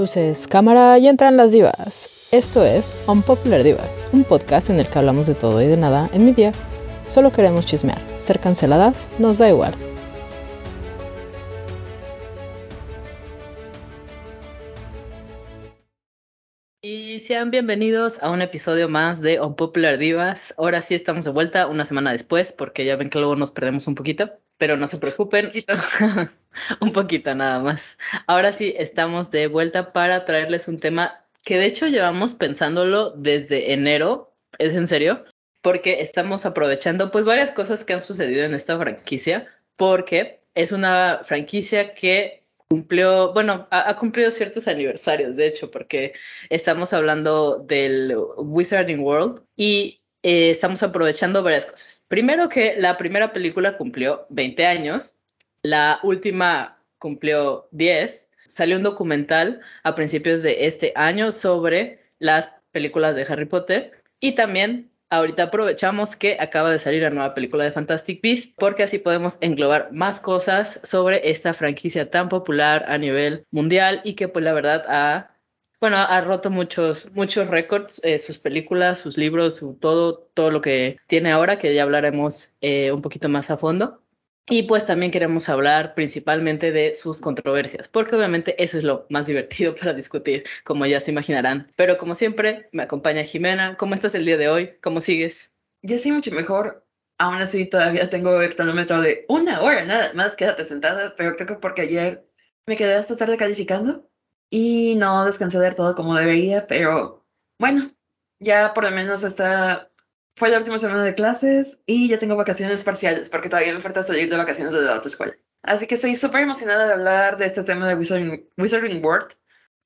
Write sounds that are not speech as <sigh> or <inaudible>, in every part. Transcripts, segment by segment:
Luces, cámara y entran las divas. Esto es Unpopular Divas, un podcast en el que hablamos de todo y de nada en mi día. Solo queremos chismear. Ser canceladas nos da igual. Y sean bienvenidos a un episodio más de Unpopular Divas. Ahora sí estamos de vuelta una semana después porque ya ven que luego nos perdemos un poquito, pero no se preocupen. <laughs> <laughs> un poquito nada más. Ahora sí estamos de vuelta para traerles un tema que de hecho llevamos pensándolo desde enero, es en serio, porque estamos aprovechando pues varias cosas que han sucedido en esta franquicia, porque es una franquicia que cumplió, bueno, ha, cumplido ciertos aniversarios, de hecho, porque estamos hablando del Wizarding World y eh, estamos aprovechando varias cosas. Primero que la primera película cumplió 20 años, la última cumplió 10, salió un documental a principios de este año sobre las películas de Harry Potter y también ahorita aprovechamos que acaba de salir la nueva película de Fantastic Beasts porque así podemos englobar más cosas sobre esta franquicia tan popular a nivel mundial y que pues la verdad ha bueno, ha roto muchos, muchos récords, eh, sus películas, sus libros, su, todo, todo lo que tiene ahora, que ya hablaremos eh, un poquito más a fondo. Y pues también queremos hablar principalmente de sus controversias, porque obviamente eso es lo más divertido <laughs> para discutir, como ya se imaginarán. Pero como siempre, me acompaña Jimena. ¿Cómo estás el día de hoy? ¿Cómo sigues? Yo sí mucho mejor. Aún así todavía tengo el cronómetro de una hora, nada más quédate sentada, pero creo que porque ayer me quedé hasta tarde calificando y no descansé del todo como debería, pero bueno, ya por lo menos está fue la última semana de clases y ya tengo vacaciones parciales porque todavía me falta salir de vacaciones de la otra escuela. Así que estoy súper emocionada de hablar de este tema de Wizarding, Wizarding World.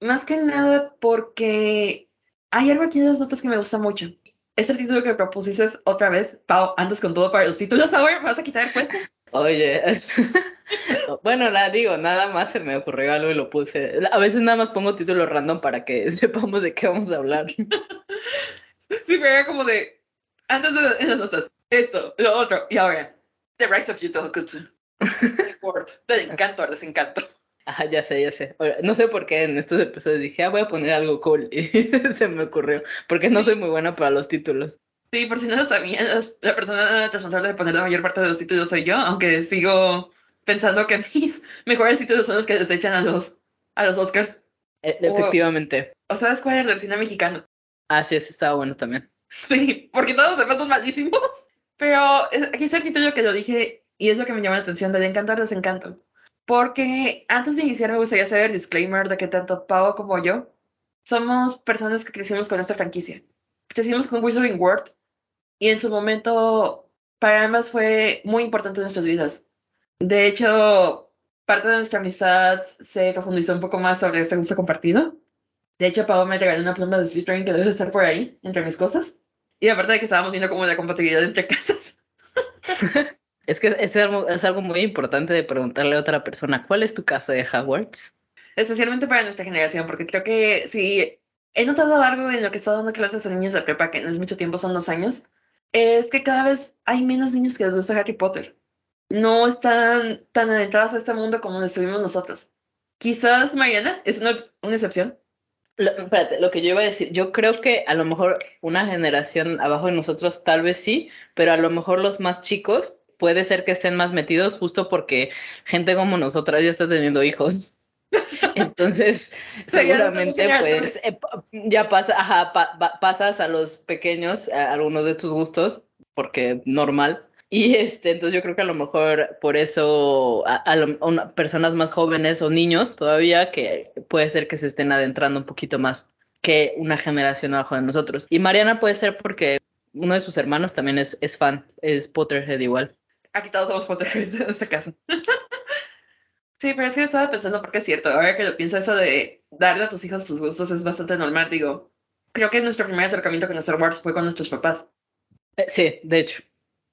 Más que nada porque hay algo aquí en las notas que me gusta mucho. Es el título que propusiste otra vez. Pau, andas con todo para los títulos <laughs> ahora, ¿me vas a quitar el puesto? Oye, es... <laughs> bueno, la digo, nada más se me ocurrió algo y lo puse. A veces nada más pongo títulos random para que <laughs> sepamos de qué vamos a hablar. sí, pero era como de, antes de en las notas, esto, lo otro, y ahora, The Rise of Utah Word, <laughs> del encanto al desencanto. Ajá, ya sé, ya sé. No sé por qué en estos episodios dije, ah, voy a poner algo cool. Y <laughs> se me ocurrió. Porque no soy muy buena para los títulos. Sí, por si no lo sabían, la persona responsable de poner la mayor parte de los títulos soy yo, aunque sigo pensando que <laughs> mis mejores títulos son los que desechan a los, a los Oscars. E efectivamente. O, o sabes cuál es el cine mexicano. Ah, sí, ese estaba bueno también. Sí, porque todos los demás son malísimos. Pero aquí el título que lo dije y es lo que me llama la atención del encanto al desencanto. Porque antes de iniciar me gustaría hacer el disclaimer de que tanto Pau como yo somos personas que crecimos con esta franquicia. Crecimos con Wizarding World y en su momento para ambas fue muy importante en nuestras vidas. De hecho, parte de nuestra amistad se profundizó un poco más sobre este gusto compartido. De hecho, Pau me regaló una pluma de Slytherin que debe estar por ahí, entre mis cosas. Y aparte de que estábamos viendo como la compatibilidad entre <laughs> casas. <laughs> es que es algo, es algo muy importante de preguntarle a otra persona, ¿cuál es tu casa de Hogwarts? Especialmente para nuestra generación, porque creo que si he notado algo en lo que está dando clases a niños de prepa, que no es mucho tiempo, son dos años, es que cada vez hay menos niños que les gusta Harry Potter. No están tan adentrados a este mundo como lo estuvimos nosotros. Quizás Mariana es una, una excepción, lo, espérate, lo que yo iba a decir, yo creo que a lo mejor una generación abajo de nosotros tal vez sí, pero a lo mejor los más chicos puede ser que estén más metidos justo porque gente como nosotras ya está teniendo hijos. <laughs> Entonces, seguramente pues eh, ya pasa, ajá, pa, pasas a los pequeños a algunos de tus gustos, porque normal, y este, entonces yo creo que a lo mejor por eso a, a, lo, a, personas más jóvenes o niños todavía que puede ser que se estén adentrando un poquito más que una generación abajo de nosotros. Y Mariana puede ser porque uno de sus hermanos también es, es fan, es Potterhead igual. Aquí todos somos Potterhead en este caso. <laughs> sí, pero es que yo estaba pensando porque es cierto, ahora que lo pienso eso de darle a tus hijos tus gustos es bastante normal, digo. Creo que nuestro primer acercamiento con Star Wars fue con nuestros papás. Eh, sí, de hecho.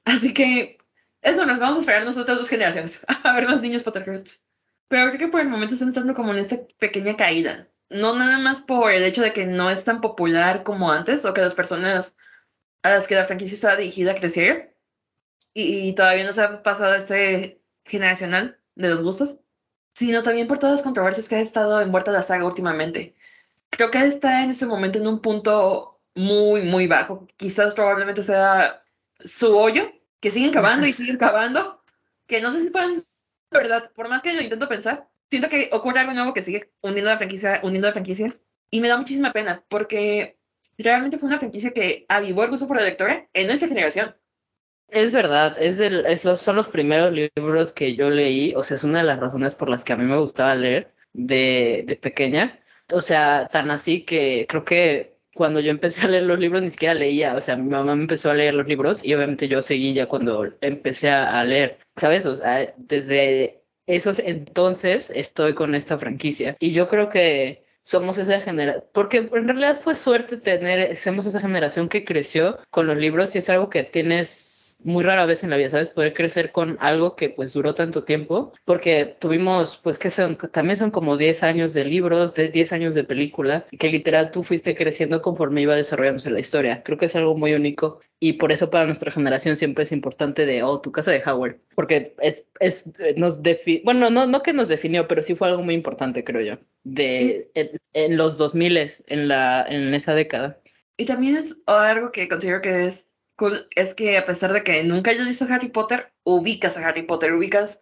Así que es normal, vamos a esperar nosotros dos generaciones <laughs> a ver más niños Potterheads. Pero creo que por el momento están entrando como en esta pequeña caída. No nada más por el hecho de que no es tan popular como antes o que las personas a las que la franquicia está dirigida crecieron y, y todavía no se ha pasado este generacional de los gustos, sino también por todas las controversias que ha estado envuelta la saga últimamente. Creo que está en este momento en un punto muy, muy bajo. Quizás probablemente sea su hoyo, que siguen cavando y siguen cavando, que no sé si pueden, verdad, por más que lo intento pensar, siento que ocurre algo nuevo que sigue hundiendo la franquicia, hundiendo la franquicia, y me da muchísima pena, porque realmente fue una franquicia que avivó el gusto por la lectora en nuestra generación. Es verdad, es, el, es los, son los primeros libros que yo leí, o sea, es una de las razones por las que a mí me gustaba leer de, de pequeña. O sea, tan así que creo que cuando yo empecé a leer los libros ni siquiera leía, o sea, mi mamá me empezó a leer los libros y obviamente yo seguí ya cuando empecé a, leer, ¿sabes? O sea, desde esos entonces estoy con esta franquicia y yo creo que somos esa generación, porque en realidad fue suerte tener, somos esa generación que creció con los libros y es algo que tienes muy rara vez en la vida, ¿sabes? Poder crecer con algo que pues duró tanto tiempo, porque tuvimos, pues que son, también son como 10 años de libros, de 10 años de película, que literal tú fuiste creciendo conforme iba desarrollándose la historia. Creo que es algo muy único y por eso para nuestra generación siempre es importante de, oh, tu casa de Howard, porque es, es, nos definió, bueno, no, no que nos definió, pero sí fue algo muy importante, creo yo, de, en, en los 2000 en la, en esa década. Y también es algo que considero que es es que a pesar de que nunca hayas visto Harry Potter, ubicas a Harry Potter, ubicas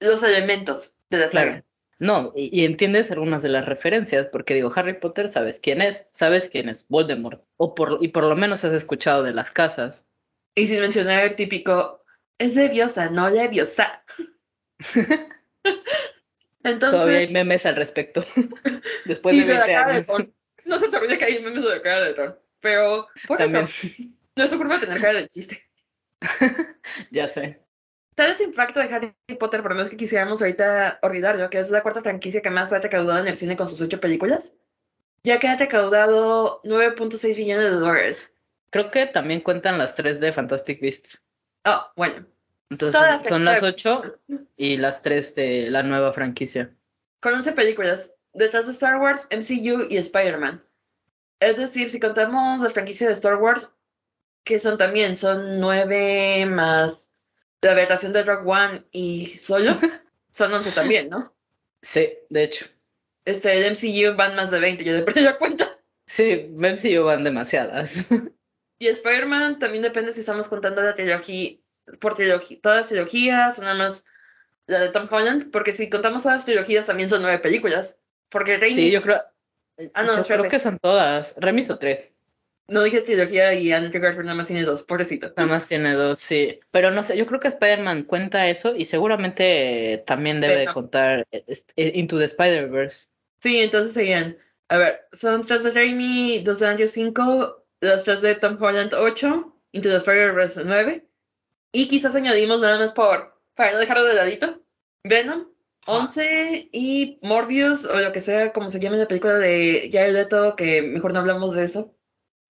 los elementos de la saga. No, y, entiendes algunas de las referencias, porque digo, Harry Potter, sabes quién es, sabes quién es Voldemort, o por, y por lo menos has escuchado de las casas. Y sin mencionar el típico, es leviosa, no leviosa. <laughs> Entonces, Todavía hay memes al respecto, <laughs> después de 20 años. No se te olvide que hay memes de la cara de Thor, pero... También. No es su culpa tener cara de chiste. <laughs> ya sé. Tal ese impacto de Harry Potter, por lo menos que quisiéramos ahorita olvidarlo, que es la cuarta franquicia que más ha recaudado en el cine con sus ocho películas, ya que ha recaudado 9.6 billones de dólares. Creo que también cuentan las tres de Fantastic Beasts. Oh, bueno. Entonces son, las ocho y las tres de la nueva franquicia. Con 11 películas, detrás de Star Wars, MCU y Spider-Man. Es decir, si contamos la franquicia de Star Wars, que son también, son nueve más la adaptación de Rock One y Solo, <laughs> son once también, ¿no? Sí, de hecho. Este, el MCU van más de 20, yo de perdí la cuenta. Sí, MCU van demasiadas. Y Spider-Man también depende si estamos contando la trilogía, por trilogía, todas las trilogías, o nada más la de Tom Holland, porque si contamos todas las trilogías también son nueve películas. Porque Raimi... Sí, yo creo... Ah, no, yo creo que son todas. Remiso tres. No dije trilogía y Andrew Garfield nada más tiene dos, pobrecito. Nada más tiene dos, sí. Pero no sé, yo creo que Spider-Man cuenta eso y seguramente también debe contar este, Into the Spider-Verse. Sí, entonces serían, a ver, son tres de Raimi, dos de Andrew 5, los tres de Tom Holland 8, Into the Spider-Verse 9. Y quizás añadimos nada más por, para no dejarlo de ladito, Venom 11 y Morbius o lo que sea, como se llame la película de Jared Leto, que mejor no hablamos de eso.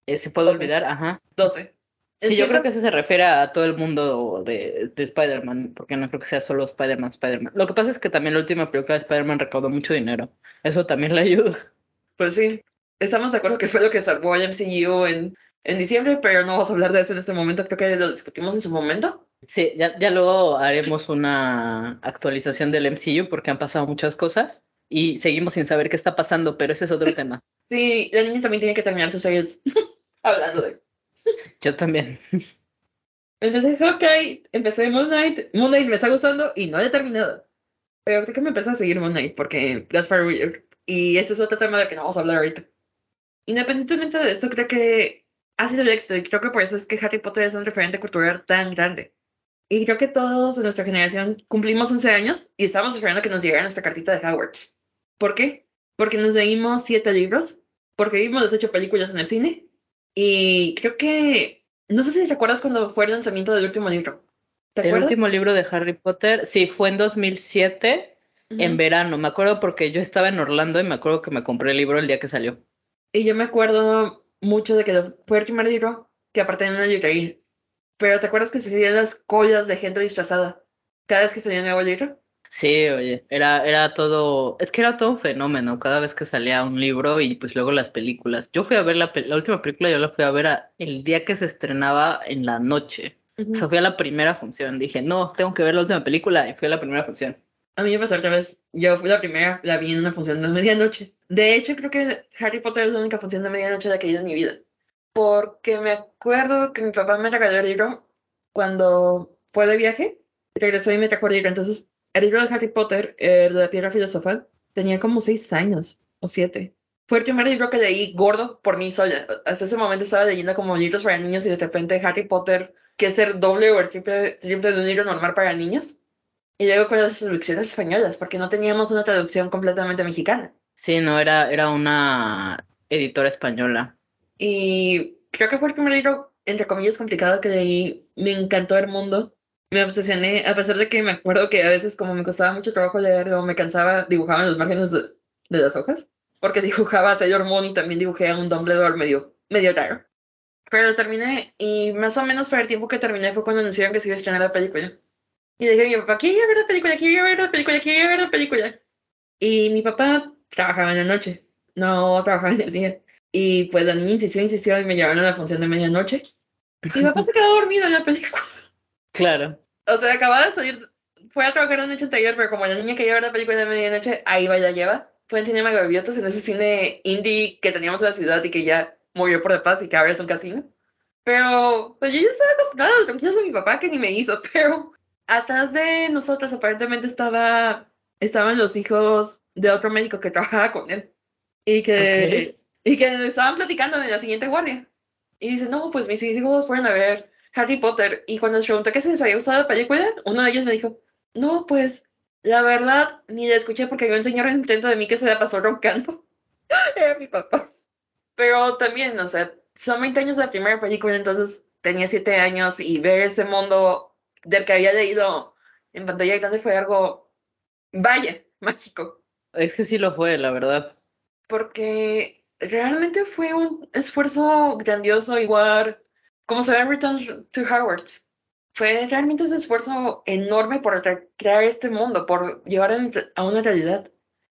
Eh, se puede olvidar, ajá. 12. Sí, yo creo que eso se refiere a todo el mundo de, de Spider-Man, porque no creo que sea solo Spider-Man, Spider-Man. Lo que pasa es que también la última película de Spider-Man recaudó mucho dinero. Eso también le ayuda. Pues sí, estamos de acuerdo que fue lo que salvó al MCU en, en diciembre, pero no vamos a hablar de eso en este momento. Creo que lo discutimos en su momento. Sí, ya, ya luego haremos una actualización del MCU porque han pasado muchas cosas y seguimos sin saber qué está pasando, pero ese es otro <laughs> tema. Sí, la niña también tiene que terminar sus series. <laughs> hablando de. Yo también. Empecé Hawkeye, empecé Moon Knight. Moon Knight me está gustando y no he terminado. Pero creo que me empezó a seguir Moon Knight porque Gaspar Y ese es otro tema de que no vamos a hablar ahorita. Independientemente de esto, creo que ha sido el éxito y creo que por eso es que Harry Potter es un referente cultural tan grande. Y creo que todos en nuestra generación cumplimos 11 años y estamos esperando que nos llegara nuestra cartita de Hogwarts. ¿Por qué? Porque nos leímos 7 libros, porque vimos las 8 películas en el cine y creo que, no sé si te acuerdas cuando fue el lanzamiento del último libro. ¿Te el último libro de Harry Potter, sí, fue en 2007, en verano. Me acuerdo porque yo estaba en Orlando y me acuerdo que me compré el libro el día que salió. Y yo me acuerdo mucho de que fue el primer libro que aparte de una librería. Pero ¿te acuerdas que se hacían las colas de gente disfrazada cada vez que salía un nuevo libro? Sí, oye, era, era todo, es que era todo un fenómeno cada vez que salía un libro y pues luego las películas. Yo fui a ver la, la última película, yo la fui a ver el día que se estrenaba en la noche. O sea, fui a la primera función. Dije, no, tengo que ver la última película y fui a la primera función. A mí me pasó otra vez. Yo fui la primera, la vi en una función de medianoche. De hecho, creo que Harry Potter es la única función de medianoche la que he ido en mi vida. Porque me acuerdo que mi papá me regaló el libro cuando fue de viaje. Regresó y me trajo el libro. Entonces, el libro de Harry Potter, el de la piedra filosofal, tenía como seis años o siete. Fue el primer libro que leí gordo por mí sola. Hasta ese momento estaba leyendo como libros para niños y de repente Harry Potter, que es el doble o el triple, triple de un libro normal para niños. Y luego con las traducciones españolas, porque no teníamos una traducción completamente mexicana. Sí, no, era, era una editora española. Y creo que fue el primer libro, entre comillas, complicado que leí. Me encantó el mundo. Me obsesioné, a pesar de que me acuerdo que a veces como me costaba mucho trabajo leer o me cansaba, dibujaba en los márgenes de, las hojas. Porque <laughs> dibujaba a Sailor Moon y también dibujé a un Dumbledore medio, medio raro. Pero lo terminé y más o menos para el tiempo que terminé fue cuando anunciaron que se iba a estrenar la película. Y dije a mi papá, quiero ver la película, quiero ver la película, quiero ver la película. Y mi papá trabajaba en la noche, no trabajaba en el día. Y pues la niña insistió, insistió y me llevaron a la función de medianoche. Mi papá se quedó dormido en la película. Claro. O sea, acababa de salir, fue a trabajar la noche anterior, pero como la niña quería ver la película de medianoche, ahí va y la lleva. Fue en Cinema Gaviotas, en ese cine indie que teníamos en la ciudad y que ya murió por de paz y que ahora es un casino. Pero pues yo ya estaba acostumbrada tranquilos de mi papá que ni me hizo, <laughs> pero atrás de nosotros aparentemente estaba, estaban los hijos de otro médico que trabajaba con él y que, y que estaban platicando en la siguiente guardia. Y dice, no, pues mis hijos fueron a ver Harry Potter y cuando les pregunté qué se les había gustado la película, uno de ellos me dijo, no, pues la verdad ni la escuché porque había un señor intento de mí que se la pasó roncando. <laughs> Era mi papá. Pero también, o sea, son 20 años de la primera película, entonces tenía 7 años y ver ese mundo del que había leído en pantalla grande fue algo, vaya, mágico. Es que sí lo fue, la verdad. Porque realmente fue un esfuerzo grandioso, igual como se ve en Return to Hogwarts. Fue realmente ese esfuerzo enorme por crear este mundo, por llevar a una realidad.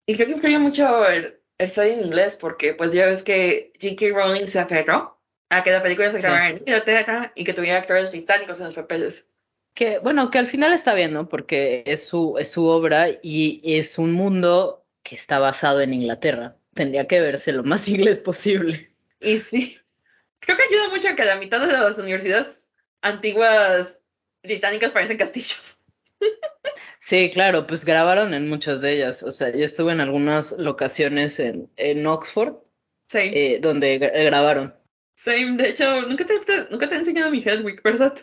Y creo que influye mucho el, el study en inglés, porque pues ya ves que J.K. Rowling se aferró a que la película se Sí. grabara en Inglaterra y que tuviera actores británicos en los papeles. Que, bueno, que al final está bien, ¿no? Porque es su, es su obra y es un mundo que está basado en Inglaterra. Tendría que verse lo más <laughs> inglés posible. Y sí, creo que ayuda mucho a que la mitad de las universidades antiguas británicas parecen castillos. Sí, claro, pues grabaron en muchas de ellas. O sea, yo estuve en algunas locaciones en, en Oxford Same, eh, donde gra- grabaron. same. De hecho, nunca te, te- nunca te he enseñado mi Hedwig, ¿verdad?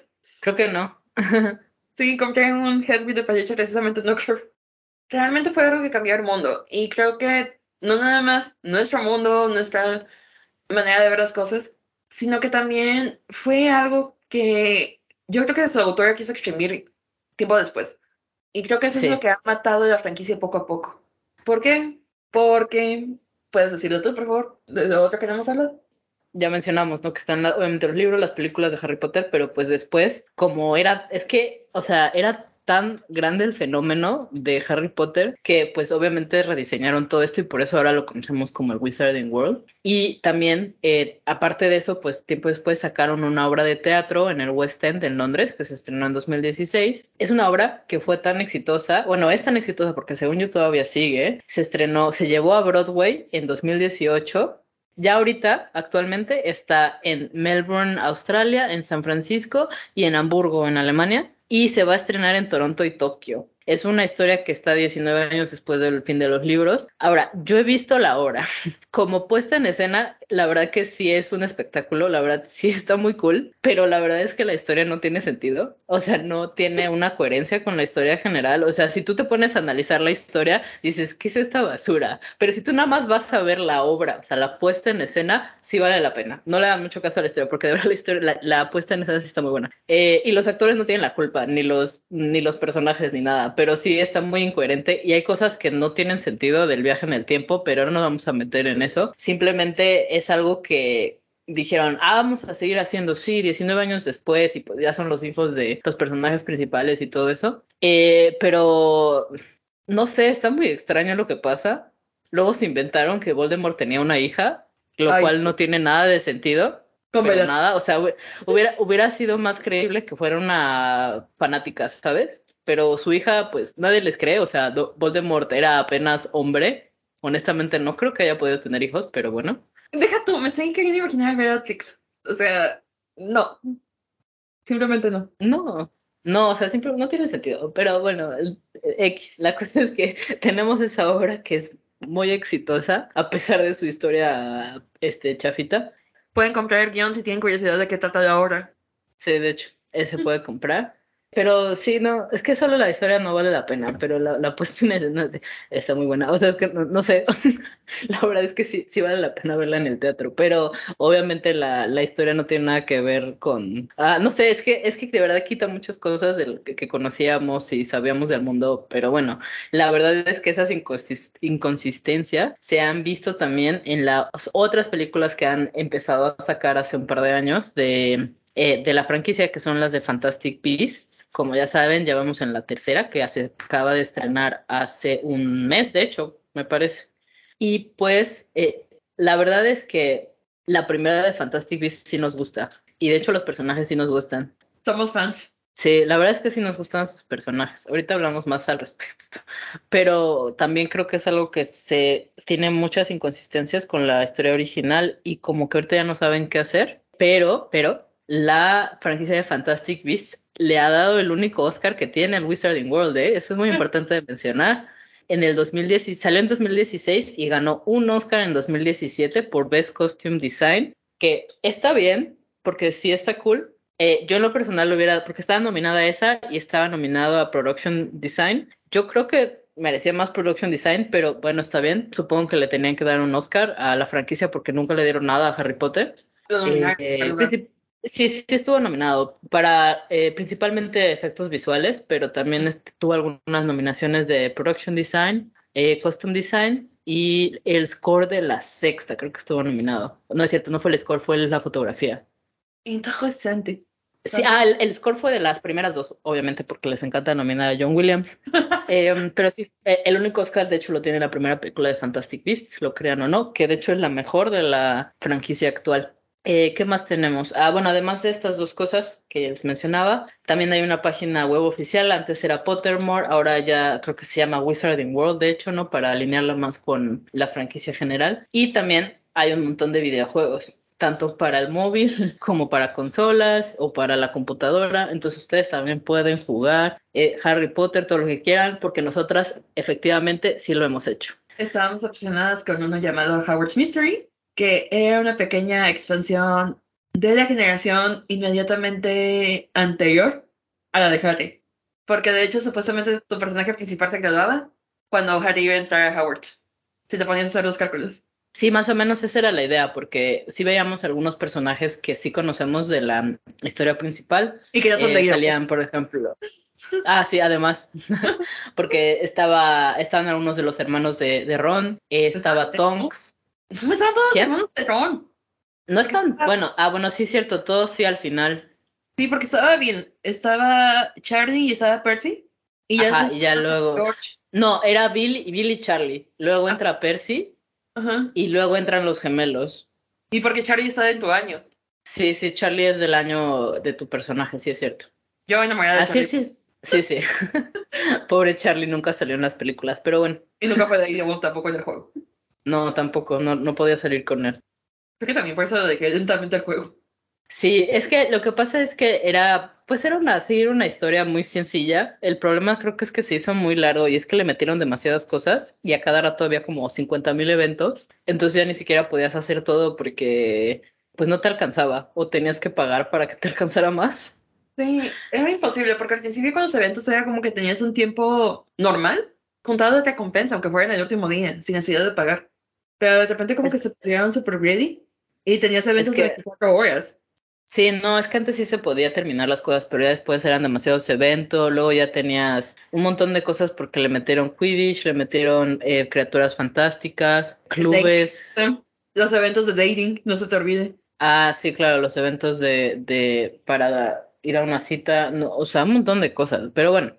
Creo que no. <laughs> Sí, compré un Hedwig de peluche precisamente en Oxford. Realmente fue algo que cambió el mundo. Y creo que no nada más nuestro mundo, nuestra manera de ver las cosas, sino que también fue algo que yo creo que su autora quiso exprimir tiempo después. Y creo que eso Sí. es lo que ha matado la franquicia poco a poco. ¿Por qué? Porque, puedes decirlo tú, por favor, de lo otro que no hemos hablado. Ya mencionamos, ¿no? Que están obviamente los libros, las películas de Harry Potter, pero pues después, como era, es que, o sea, era tan grande el fenómeno de Harry Potter que pues obviamente rediseñaron todo esto y por eso ahora lo conocemos como el Wizarding World. Y también, eh, aparte de eso, pues tiempo después sacaron una obra de teatro en el West End en Londres, que se estrenó en 2016. Es una obra que fue tan exitosa, bueno, es tan exitosa porque según yo todavía sigue, se estrenó, se llevó a Broadway en 2018 ya ahorita, actualmente, está en Melbourne, Australia, en San Francisco y en Hamburgo, en Alemania, y se va a estrenar en Toronto y Tokio. Es una historia que está 19 años después del fin de los libros. Ahora, yo he visto la obra. <laughs> Como puesta en escena, la verdad que sí es un espectáculo, la verdad sí está muy cool, pero la verdad es que la historia no tiene sentido. O sea, no tiene una coherencia con la historia general. O sea, si tú te pones a analizar la historia, dices, ¿qué es esta basura? Pero si tú nada más vas a ver la obra, o sea, la puesta en escena, sí vale la pena. No le da mucho caso a la historia, porque de verdad la puesta en escena sí está muy buena. Eh, y los actores no tienen la culpa, ni los, ni los personajes, ni nada, pero sí está muy incoherente y hay cosas que no tienen sentido del viaje en el tiempo, pero no nos vamos a meter en eso. Simplemente es algo que dijeron, ah, vamos a seguir haciendo, sí, 19 años después, y pues ya son los hijos de los personajes principales y todo eso. Eh, pero no sé, está muy extraño lo que pasa. Luego se inventaron que Voldemort tenía una hija, lo Ay. cual no tiene nada de sentido. Con Pero nada, o sea, hu- hubiera, hubiera sido más creíble que fuera una fanática, ¿sabes? Pero su hija, pues nadie les cree, o sea, Voldemort era apenas hombre. Honestamente, no creo que haya podido tener hijos, pero bueno. Deja tú, me estoy queriendo imaginar a Bellatrix. O sea, no. Simplemente no. No, no, o sea, simplemente no tiene sentido. Pero bueno, X, la <laughs> cosa es que tenemos esa obra que es muy exitosa, a pesar de su historia este, chafita. Pueden comprar el guion si tienen curiosidad de qué trata la obra. Sí, de hecho, se puede comprar. Pero sí, no, es que solo la historia no vale la pena, pero la, la puesta en escena está muy buena. O sea, es que no, sé, <laughs> la verdad es que sí, sí vale la pena verla en el teatro, pero obviamente la, la historia no tiene nada que ver con... Ah, no sé, es que, es que de verdad quita muchas cosas de que, conocíamos y sabíamos del mundo, pero bueno, la verdad es que esas inconsistencias se han visto también en las otras películas que han empezado a sacar hace un par de años de... Eh, de la franquicia que son las de Fantastic Beasts como ya saben, ya vamos en la tercera, que se acaba de estrenar hace un mes, de hecho, me parece. Y pues eh, la verdad es que la primera de Fantastic Beasts sí nos gusta. Y de hecho los personajes sí nos gustan. Somos fans. Sí, la verdad es que sí nos gustan sus personajes. Ahorita hablamos más al respecto. <laughs> Pero también creo que es algo que se tiene muchas inconsistencias con la historia original y como que ahorita ya no saben qué hacer. Pero, pero, la franquicia de Fantastic Beasts le ha dado el único Oscar que tiene el Wizarding World, ¿eh? Eso es muy importante de mencionar. En el 2016, salió en 2016 y ganó un Oscar en 2017 por Best Costume Design, que está bien, porque sí está cool. Eh, yo en lo personal lo hubiera, porque estaba nominada a esa y estaba nominado a Production Design. Yo creo que merecía más Production Design, pero bueno, está bien. Supongo que le tenían que dar un Oscar a la franquicia porque nunca le dieron nada a Harry Potter. Eh, Sí, sí estuvo nominado para eh, principalmente efectos visuales, pero también tuvo algunas nominaciones de Production Design, eh, Costume Design y el score de la sexta, creo que estuvo nominado. No es cierto, no fue el score, fue la fotografía. Interesante. Sí, ah, el, score fue de las primeras dos, obviamente, porque les encanta nominar a John Williams. <laughs> Em, pero sí, eh, el único Oscar, de hecho, lo tiene la primera película de Fantastic Beasts, lo crean o no, que de hecho es la mejor de la franquicia actual. Eh, ¿Qué más tenemos? Ah, bueno, además de estas dos cosas que les mencionaba, también hay una página web oficial. Antes era Pottermore, ahora ya creo que se llama Wizarding World, de hecho, ¿no? Para alinearla más con la franquicia general. Y también hay un montón de videojuegos, tanto para el móvil <laughs> como para consolas o para la computadora. Entonces ustedes también pueden jugar eh, Harry Potter, todo lo que quieran, porque nosotras efectivamente sí lo hemos hecho. Estábamos obsesionadas con uno llamado Howard's Mystery que era una pequeña expansión de la generación inmediatamente anterior a la de Harry. Porque de hecho, supuestamente tu personaje principal se graduaba cuando Harry iba a entrar a Howard. Si te ponías a hacer los cálculos. Sí, más o menos esa era la idea, porque sí veíamos algunos personajes que sí conocemos de la historia principal. Y que ya son de eh, Salían, por ejemplo. Ah, sí, además, <laughs> porque estaba, estaban algunos de los hermanos de, de Ron, eh, estaba Tonks, ¿Cómo estaban todos los hermanos de Ron? No estaban, bueno, ah, bueno, sí es cierto, todos sí al final. Sí, porque estaba bien, estaba Charlie y estaba Percy. Y ya, Ajá, y ya luego. No, era Bill y Bill y Charlie. Luego ah. entra Percy. Ajá. Y luego entran los gemelos. Y porque Charlie está de tu año. Sí, sí, Charlie es del año de tu personaje, sí es cierto. Yo enamorada de Así Charlie. Sí, sí, sí. <laughs> Pobre Charlie nunca salió en las películas, pero bueno. Y nunca fue de ahí tampoco en el juego. No, tampoco, no, no podía salir con él. Creo que también por eso dejé lentamente el juego. Sí, es que lo que pasa es que era, pues era una, sí, una historia muy sencilla. El problema creo que es que se hizo muy largo y es que le metieron demasiadas cosas y a cada rato había como 50 mil eventos. Entonces ya ni siquiera podías hacer todo porque pues no te alcanzaba o tenías que pagar para que te <laughs> alcanzara más. Sí, era imposible porque al principio con los eventos era como que tenías un tiempo normal contado de recompensa, aunque fuera en el último día, sin necesidad de pagar. Pero de repente como que se pusieron super ready y tenías eventos de 24 horas. Sí, no, es que antes sí se podía terminar las cosas, pero ya después eran demasiados eventos, luego ya tenías un montón de cosas porque le metieron Quidditch, le metieron eh, criaturas fantásticas, clubes. Los eventos de dating, no se te olvide. Ah, sí, claro, los eventos de, de para ir a una cita, no, o sea, un montón de cosas, pero bueno,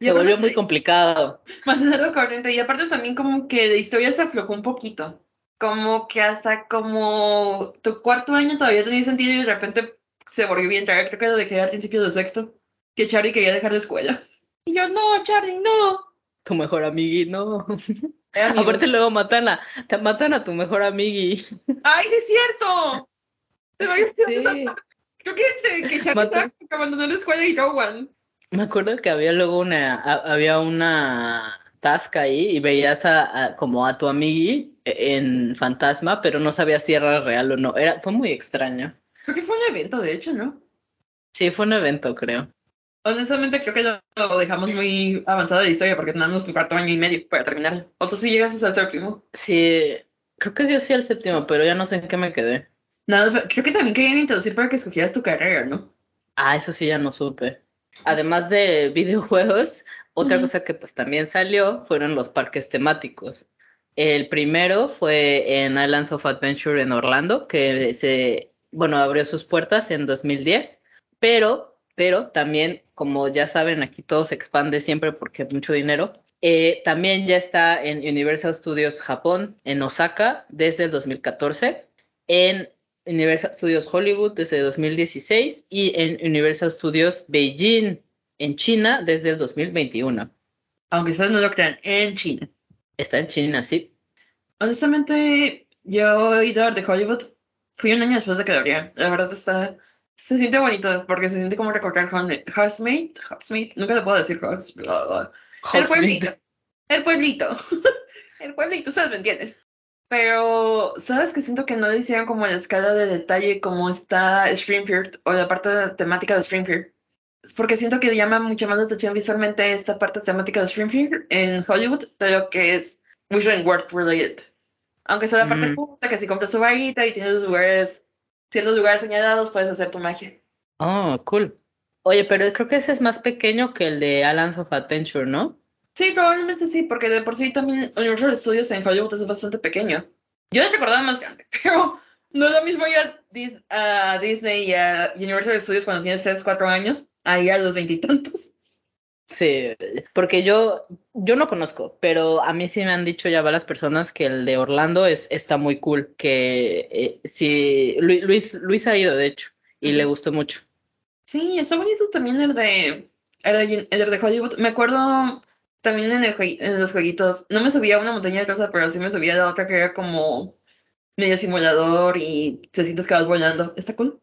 se volvió muy complicado. Mantenerlo corriente. Y aparte también como que la historia se aflojó un poquito. Como que hasta como tu cuarto año todavía tenía sentido y de repente se volvió bien traer. Creo que lo dejé al principio de sexto. Que Charlie quería dejar de escuela. Y yo, no, Charlie, no. Tu mejor amigui, no. Amigo. Aparte luego matan a, te matan a tu mejor amigui. ¡Ay, sí es cierto! Se me Sí. <laughs> Creo que, este, que Charlie estaba abandonó la escuela y Rowan. Me acuerdo que había luego una, a- había una tasca ahí y veías a, a- como a tu amigui en fantasma, pero no sabías si era real o no. Era, fue muy extraño. Creo que fue un evento, de hecho, ¿no? Sí, fue un evento, creo. Honestamente, creo que lo, dejamos muy avanzado de la historia porque tenemos un cuarto año y medio para terminarlo. O tú sí llegas hasta el séptimo. Sí, creo que yo sí al séptimo, pero ya no sé en qué me quedé. Nada, creo que también querían introducir para que escogieras tu carrera, ¿no? Ah, eso sí ya no supe. Además de videojuegos, otra cosa que pues también salió fueron los parques temáticos. El primero fue en Islands of Adventure en Orlando, que se, bueno, abrió sus puertas en 2010, pero, pero también, como ya saben, aquí todo se expande siempre porque hay mucho dinero. eh, también ya está en Universal Studios Japón, en Osaka, desde el 2014, en Universal Studios Hollywood desde 2016 y en Universal Studios Beijing en China desde el 2021. Aunque ustedes no lo crean, en China. Está en China, sí. Honestamente, yo he ido a de Hollywood. Fui un año después de que lo abrieran. La verdad está. Se siente bonito porque se siente como recordar Housemate. Housemate. Nunca le puedo decir House. El pueblito. El pueblito. <laughs> El pueblito, ¿sabes? ¿Me entiendes? Pero, ¿sabes que siento que no le hicieron como la escala de detalle como está Springfield o la parte temática de Springfield? Es porque siento que llama mucho más la atención visualmente esta parte temática de Springfield en Hollywood de lo que es Wishing World related. Aunque sea la parte Mm. justa, que si compras tu varita y tienes lugares, ciertos lugares señalados, puedes hacer tu magia. Oh, cool. Oye, pero creo que ese es más pequeño que el de Islands of Adventure, ¿no? Sí, probablemente sí, porque de por sí también Universal Studios en Hollywood es bastante pequeño. Yo lo recordaba más grande, <laughs> pero no es lo mismo ir a, Dis- a Disney y a Universal Studios cuando tienes 3, 4 años, a ir a los veintitantos. Sí, porque yo, yo no conozco, pero a mí sí me han dicho ya varias personas que el de Orlando es, está muy cool, que eh, sí, Lu- Luis, Luis ha ido, de hecho, y le gustó mucho. Sí, está bonito también el de, el de, el de Hollywood. Me acuerdo también en, el en los jueguitos, no me subía a una montaña rusa, pero sí me subía a la otra que era como medio simulador y te sientes que vas volando. Está cool.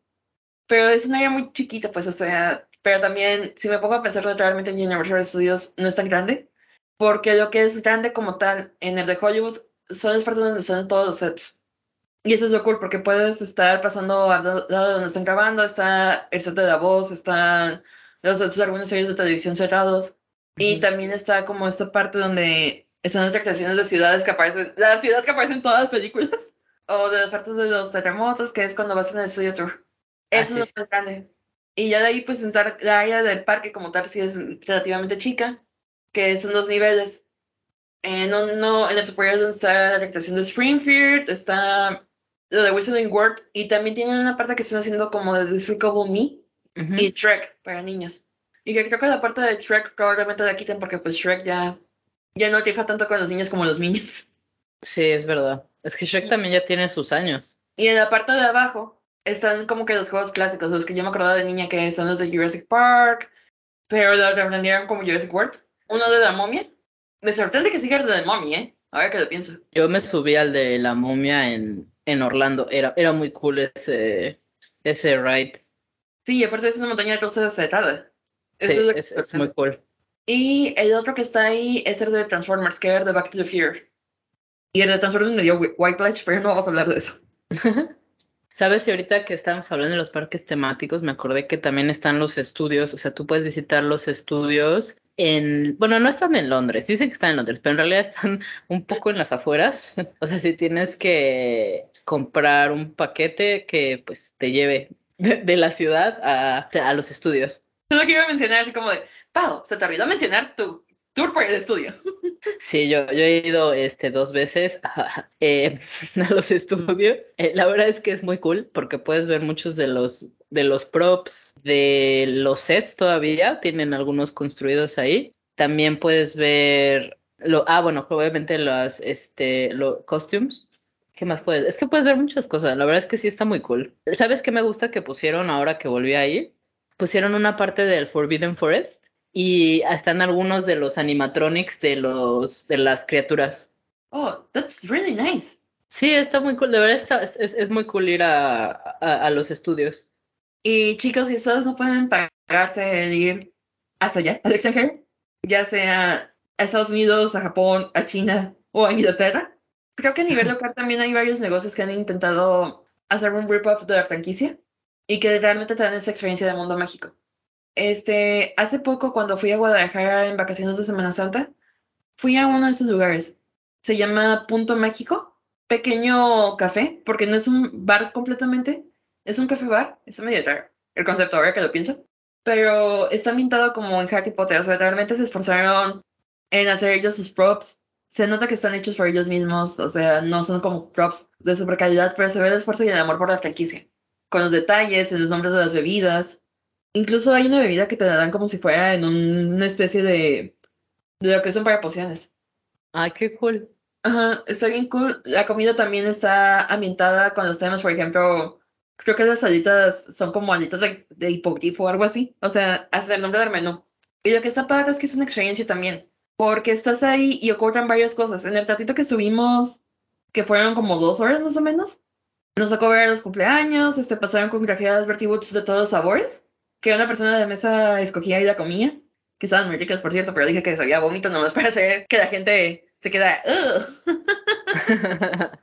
Pero es una área muy chiquita, pues, o sea, pero también, si me pongo a pensar realmente en Universal Studios, no es tan grande, porque lo que es grande como tal en el de Hollywood son las partes donde están todos los sets. Y eso es lo cool, porque puedes estar pasando al lado donde están grabando, está el set de la voz, están los sets de algunas series de televisión cerrados, y también está como esta parte donde están las recreaciones de ciudades que aparecen, la ciudad que aparece en todas las películas, <laughs> o de las partes de los terremotos, que es cuando vas en el Studio Tour. Eso es lo grande. Y ya de ahí, pues, entrar la área del parque como tal, sí es relativamente chica, que son dos niveles. En uno, en el superior donde está la recreación de Springfield, está lo de Whistling World, y también tienen una parte que están haciendo como de Despicable Me Ujú. y Shrek para niños. Y que creo que la parte de Shrek probablemente la quiten porque pues Shrek ya, ya no triunfa tanto con los niños como los niños. Sí, es verdad. Es que Shrek también ya tiene sus años. Y en la parte de abajo están como que los juegos clásicos, los que yo me acordaba de niña que son los de Jurassic Park, pero lo rebrandieron como Jurassic World. Uno de la momia. Me sorprende que siga el de la momia, ¿eh? Ahora que lo pienso. Yo me subí al de la momia en, en Orlando. Era, era muy cool ese, ese ride. Sí, aparte es una montaña rusa cerrada. Sí, Eso es muy cool. Y el otro que está ahí es el de Transformers, que era de Back to the Future. Y el de Transformers me dio White Pledge, pero no vamos a hablar de eso. <laughs> ¿Sabes? Y ahorita que estábamos hablando de los parques temáticos, me acordé que también están los estudios, o sea, tú puedes visitar los estudios en, bueno, no están en Londres, dicen que están en Londres, pero en realidad están <laughs> un poco en las afueras. <laughs> O sea, si tienes que comprar un paquete que pues te lleve de, de la ciudad a, a los estudios. <laughs> Solo quiero mencionar así como de, Pau, se te olvidó mencionar tu tour por el estudio. <laughs> Sí, yo, yo he ido este, dos veces <laughs> a, eh, a los estudios. Eh, la verdad es que es muy cool porque puedes ver muchos de los, de los props, de los sets todavía, tienen algunos construidos ahí. También puedes ver, lo, ah, bueno, obviamente los este, los costumes. ¿Qué más puedes? Es que puedes ver muchas cosas. La verdad es que sí está muy cool. ¿Sabes qué me gusta que pusieron ahora que volví ahí? Pusieron una parte del Forbidden Forest y están algunos de los animatronics de los de las criaturas. Oh, that's really nice. Sí, está muy cool, de verdad está, es, es, muy cool ir a, a, a, los estudios. Y chicos, si ustedes no pueden pagarse el ir hasta allá, al extranjero, ya sea a Estados Unidos, a Japón, a China o a Inglaterra, creo que a nivel <laughs> local también hay varios negocios que han intentado hacer un rip-off de la franquicia y que realmente te esa experiencia de mundo mágico. Este, hace poco cuando fui a Guadalajara en vacaciones de Semana Santa, fui a uno de esos lugares. Se llama Punto México, pequeño café, porque no es un bar completamente, es un café bar, es medio raro el concepto ahora que lo pienso, pero está ambientado como en Harry Potter, o sea, realmente se esforzaron en hacer ellos sus props. Se nota que están hechos por ellos mismos, o sea, no son como props de super calidad, pero se ve el esfuerzo y el amor por la franquicia. Con los detalles, en los nombres de las bebidas, Incluso hay una bebida que te la dan como si fuera en un, una especie de, de lo que son para pociones. Ay, qué cool. Ajá, está bien cool. La comida también está ambientada con los temas, por ejemplo, creo que las alitas son como alitas de, de hipogrifo o algo así. O sea, hasta el nombre del menú. Y lo que está padre es que es una experiencia también. Porque estás ahí y ocurren varias cosas. En el ratito que estuvimos, que fueron como dos horas más o menos, nos tocó ver los cumpleaños, este, pasaron coreografías Bertie Woods de todos sabores que una persona de mesa escogía y la comía, que estaban muy ricas, por cierto, pero dije que sabía vómito nomás <laughs> para hacer que la gente se queda. <laughs>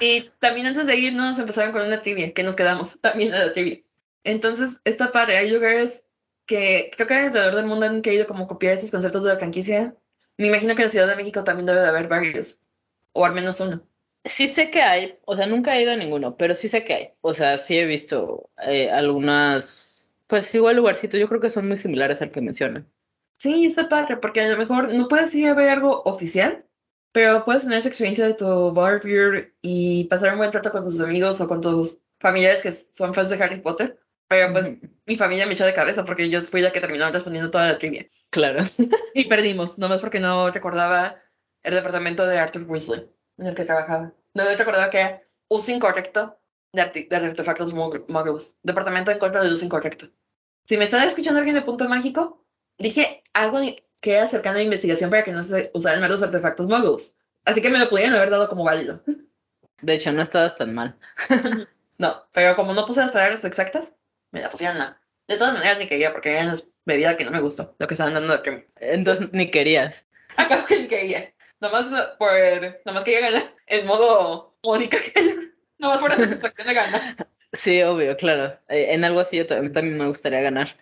y también antes de irnos empezaron con una trivia, que nos quedamos <laughs> también a la trivia. Entonces, esta parte, hay lugares que creo que alrededor del mundo han querido como copiar esos conceptos de la franquicia. Me imagino que en la Ciudad de México también debe de haber varios, o al menos uno. Sí sé que hay, o sea, nunca he ido a ninguno, pero sí sé que hay. O sea, sí he visto eh, algunas pues igual lugarcito, yo creo que son muy similares al que mencionan. Sí, está padre, porque a lo mejor no puedes ir a ver algo oficial, pero puedes tener esa experiencia de tu bar beer y pasar un buen rato con tus amigos o con tus familiares que son fans de Harry Potter. Pero pues mi familia me echó de cabeza porque yo fui la que terminó respondiendo toda la trivia. Claro. <laughs> y perdimos, nomás porque no recordaba el departamento de Arthur Weasley en el que trabajaba. No recordaba que era uso incorrecto de, de artefactos muggles. Departamento en contra del uso incorrecto. Si me estaba escuchando alguien de Punto Mágico, dije algo que era cercano a investigación para que no se usaran los artefactos muggles. Así que me lo pudieron haber dado como válido. <laughs> De hecho, no estabas tan mal. <laughs> no, pero como no puse las palabras exactas, me la pusieron mal. De todas maneras, ni quería, porque era una bebida que no me gustó, lo que estaban dando de premio. Entonces, ni querías. <laughs> Acabo que ni quería. Nomás, por, nomás quería ganar en modo Mónica Keller. Nomás por la satisfacción de ganar. Sí, obvio, claro. Eh, en algo así yo también me gustaría ganar.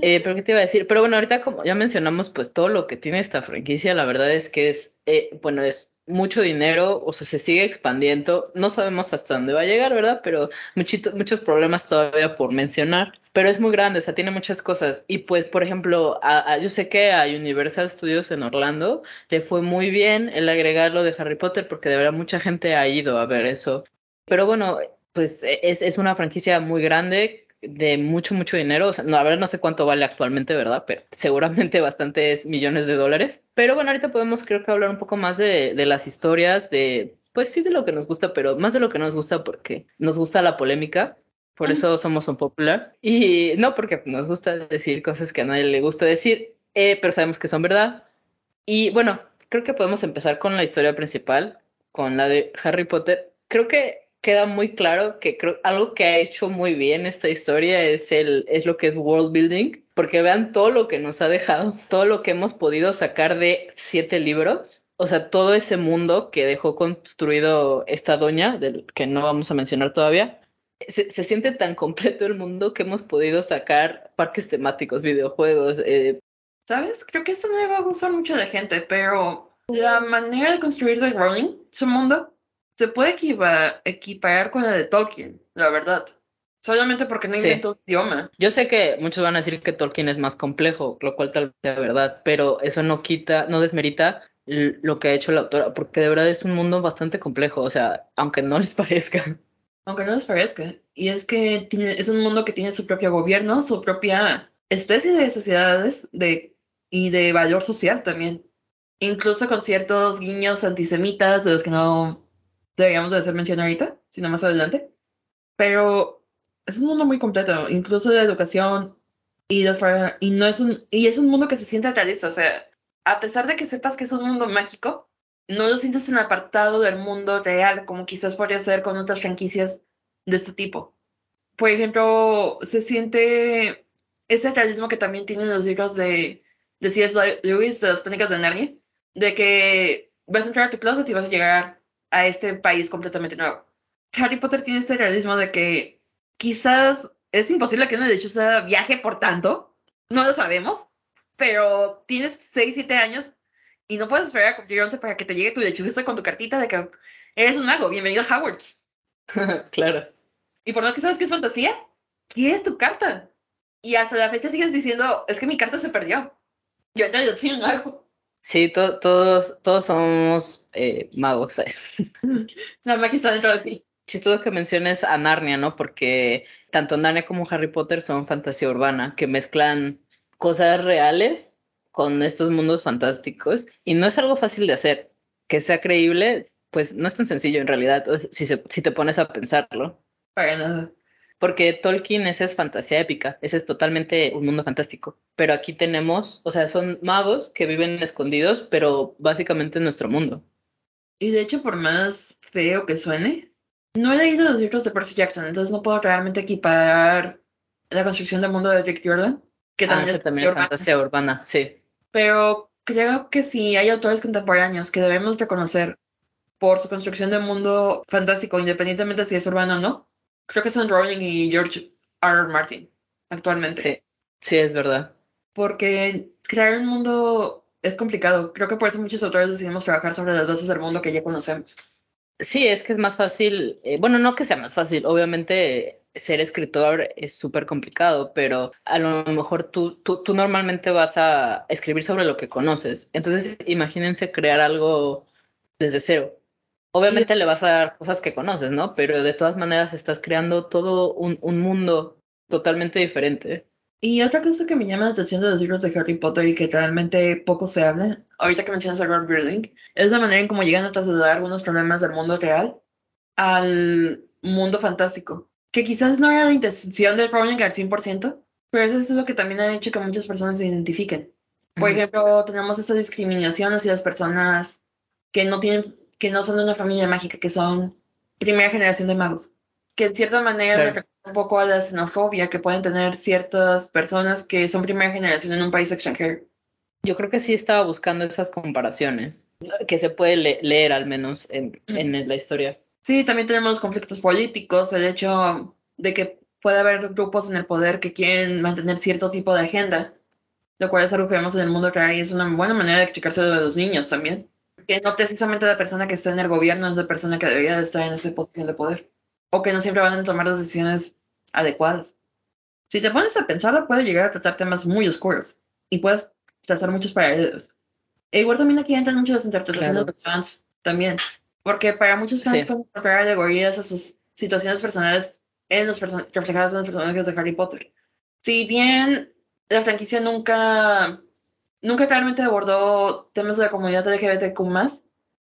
Eh, pero qué te iba a decir, pero bueno, ahorita como ya mencionamos, pues todo lo que tiene esta franquicia, la verdad es que es, eh, bueno, es mucho dinero, o sea, se sigue expandiendo, no sabemos hasta dónde va a llegar, ¿verdad? Pero muchito, muchos problemas todavía por mencionar, pero es muy grande, o sea, tiene muchas cosas. Y pues, por ejemplo, a, a, yo sé que a Universal Studios en Orlando le fue muy bien el agregarlo de Harry Potter, porque de verdad mucha gente ha ido a ver eso. Pero bueno, pues e, es, es una franquicia muy grande de mucho, mucho dinero. O sea, no, a ver, no sé cuánto vale actualmente, ¿verdad? Pero <laughs> seguramente bastantes millones de dólares. Pero bueno, ahorita podemos creo que hablar un poco más de, de las historias, de, pues sí, de lo que nos gusta, pero más de lo que nos gusta porque nos gusta la polémica. Por eso somos un popular. Y no porque nos gusta decir cosas que a nadie le gusta decir, eh, pero sabemos que son verdad. Y bueno, creo que podemos empezar con la historia principal, con la de Harry Potter. Creo que queda muy claro que creo, algo que ha hecho muy bien esta historia es, el, es lo que es world building, porque vean todo lo que nos ha dejado, todo lo que hemos podido sacar de siete libros. O sea, todo ese mundo que dejó construido esta doña, del que no vamos a mencionar todavía, se, se, siente tan completo el mundo que hemos podido sacar parques temáticos, videojuegos. Eh. ¿Sabes? Creo que esto no le va a gustar mucho a la gente, pero la manera de construir de Rowling, su mundo, se puede equiparar con la de Tolkien, la verdad. Solamente porque no inventó sí. idioma. Yo sé que muchos van a decir que Tolkien es más complejo, lo cual tal vez sea verdad, pero eso no quita, no desmerita lo que ha hecho la autora, porque de verdad es un mundo bastante complejo, o sea, aunque no les <laughs> parezca. Aunque no les parezca. Y es que tiene, es un mundo que tiene su propio gobierno, su propia especie de sociedades de, y de valor social también. Incluso con ciertos guiños antisemitas de los que no deberíamos de hacer mención ahorita, sino más adelante. Pero es un mundo muy completo, incluso de educación, Y, los, y, no es un, y es un mundo que se siente realista. O sea, a pesar de que sepas que es un mundo mágico, no lo sientes en apartado del mundo real, como quizás podría ser con otras franquicias de este tipo. Por ejemplo, se siente ese realismo que también tienen los libros de, de C.S. Lewis, de las crónicas de Narnia, de que vas a entrar a tu closet y vas a llegar a este país completamente nuevo. Harry Potter tiene este realismo de que quizás es imposible que una lechuza viaje por tanto, no lo sabemos, pero tienes 6, 7 años y no puedes esperar a cumplir 11 para que te llegue tu lechuza con tu cartita de que eres un mago, bienvenido a Howard. <laughs> claro. Y por más que sabes que es fantasía, es tu carta. Y hasta la fecha sigues diciendo, es que mi carta se perdió. Yo en realidad soy un mago. Sí, todos, todos somos eh, magos. <laughs> la magia está dentro de ti. Chistoso que menciones a Narnia, ¿no? Porque tanto Narnia como Harry Potter son fantasía urbana, que mezclan cosas reales con estos mundos fantásticos. Y no es algo fácil de hacer. Que sea creíble, pues no es tan sencillo en realidad, si, si te pones a pensarlo. Para nada. Porque Tolkien ese es fantasía épica, ese es totalmente un mundo fantástico. Pero aquí tenemos, o sea, son magos que viven escondidos, pero básicamente en nuestro mundo. Y de hecho, por más feo que suene, no he leído los libros de Percy Jackson, entonces no puedo realmente equipar la construcción del mundo de Rick Jordan, que ah, es, también es fantasía urbana, sí. Pero creo que sí hay autores contemporáneos que debemos reconocer por su construcción de mundo fantástico, independientemente si es urbano o no, creo que son Rowling y George R. R. Martin actualmente. Sí, sí, es verdad. Porque crear un mundo es complicado. Creo que por eso muchos autores decidimos trabajar sobre las bases del mundo que ya conocemos. Sí, es que es más fácil, eh, bueno, no que sea más fácil, obviamente ser escritor es súper complicado, pero a lo mejor tú, tú, tú normalmente vas a escribir sobre lo que conoces. Entonces, imagínense crear algo desde cero. Obviamente le vas a dar cosas que conoces, ¿no? Pero de todas maneras estás creando todo un, mundo totalmente diferente. Y otra cosa que me llama la atención de los libros de Harry Potter y que realmente poco se habla, ahorita que mencionas a world building, es la manera en cómo llegan a trasladar algunos problemas del mundo real al mundo fantástico. Que quizás no era la intención de Rowling al 100%, pero eso es lo que también ha hecho que muchas personas se identifiquen. Por ejemplo, tenemos esa discriminación hacia las personas que no tienen que no son de una familia mágica, que son primera generación de magos. Que en cierta manera me recuerda un poco a la xenofobia que pueden tener ciertas personas que son primera generación en un país extranjero. Yo creo que sí estaba buscando esas comparaciones, que se puede leer al menos en, en la historia. Sí, también tenemos conflictos políticos, el hecho de que puede haber grupos en el poder que quieren mantener cierto tipo de agenda, lo cual es algo que vemos en el mundo real y es una buena manera de explicarse a los niños también que no precisamente la persona que está en el gobierno es la persona que debería de estar en esa posición de poder. O que no siempre van a tomar las decisiones adecuadas. Si te pones a pensarlo, puede llegar a tratar temas muy oscuros y puedes trazar muchos paralelos. E igual también aquí entran muchas interpretaciones de los fans también. Porque para muchos fans pueden encontrar alegorías a sus situaciones personales en los reflejadas en los personajes de Harry Potter. Si bien la franquicia nunca nunca claramente abordó temas de la comunidad LGBTQ+.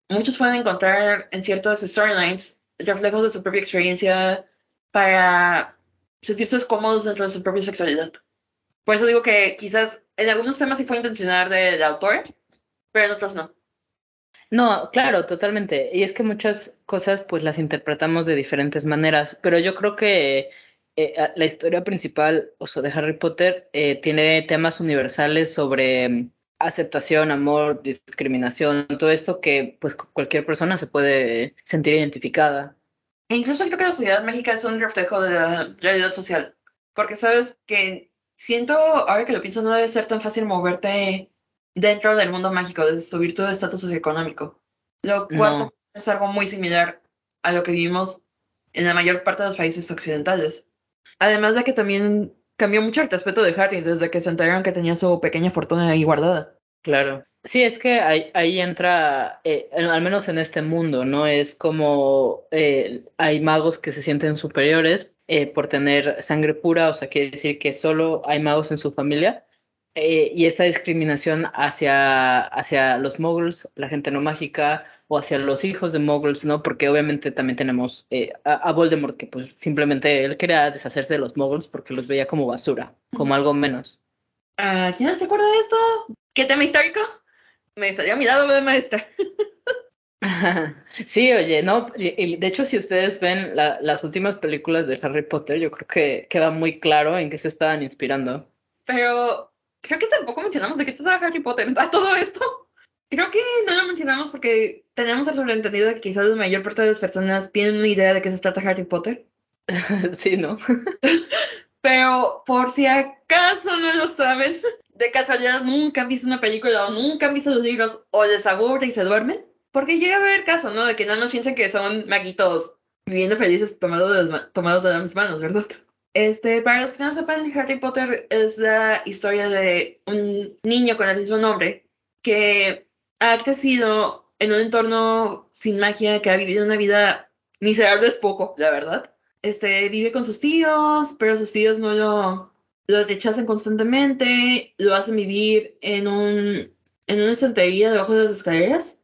Muchos pueden encontrar en ciertas storylines reflejos de su propia experiencia para sentirse cómodos dentro de su propia sexualidad. Por eso digo que quizás en algunos temas sí fue intencional del autor, pero en otros no. No, claro, totalmente. Y es que muchas cosas pues las interpretamos de diferentes maneras, pero yo creo que eh, la historia principal, o sea, de Harry Potter, eh, tiene temas universales sobre mm, aceptación, amor, discriminación, todo esto que pues cualquier persona se puede sentir identificada. E incluso creo que la sociedad mágica es un reflejo de la realidad social, porque sabes que siento, ahora que lo pienso, no debe ser tan fácil moverte dentro del mundo mágico, de subir tu estatus socioeconómico, lo cual es algo muy similar a lo que vivimos en la mayor parte de los países occidentales. Además de que también cambió mucho el respeto de Harry desde que se enteraron que tenía su pequeña fortuna ahí guardada. Claro. Sí, es que ahí, ahí entra, eh, al menos en este mundo, ¿no? Es como eh, hay magos que se sienten superiores eh, por tener sangre pura, o sea, quiere decir que solo hay magos en su familia, eh, y esta discriminación hacia, hacia los moguls, la gente no mágica, o hacia los hijos de moguls, ¿no? Porque obviamente también tenemos eh, a, a, Voldemort, que pues simplemente él quería deshacerse de los moguls porque los veía como basura, como algo menos. Uh, ¿Quién se acuerda de esto? ¿Qué tema histórico? Me estaría mirado de maestra. <laughs> sí, oye, no, de hecho, si ustedes ven la, las últimas películas de Harry Potter, yo creo que queda muy claro en qué se estaban inspirando. Pero creo que tampoco mencionamos de qué trata Harry Potter, <laughs> a todo esto. Creo que no lo mencionamos porque tenemos el sobreentendido de que quizás la mayor parte de las personas tienen una idea de qué se trata Harry Potter. <laughs> sí, ¿no? <laughs> Pero por si acaso no lo saben, de casualidad nunca han visto una película o nunca han visto los libros o les aburre y se duermen. Porque llega a haber el caso, ¿no? De que nada más piensan que son maguitos viviendo felices tomados de, tomados de las manos, ¿verdad? Este, para los que no sepan, Harry Potter es la historia de un niño con el mismo nombre que ha crecido en un entorno sin magia, que ha vivido una vida miserable es poco, la verdad. Este, vive con sus tíos, pero sus tíos no lo, rechazan constantemente, lo hacen vivir en un en una estantería debajo de las escaleras.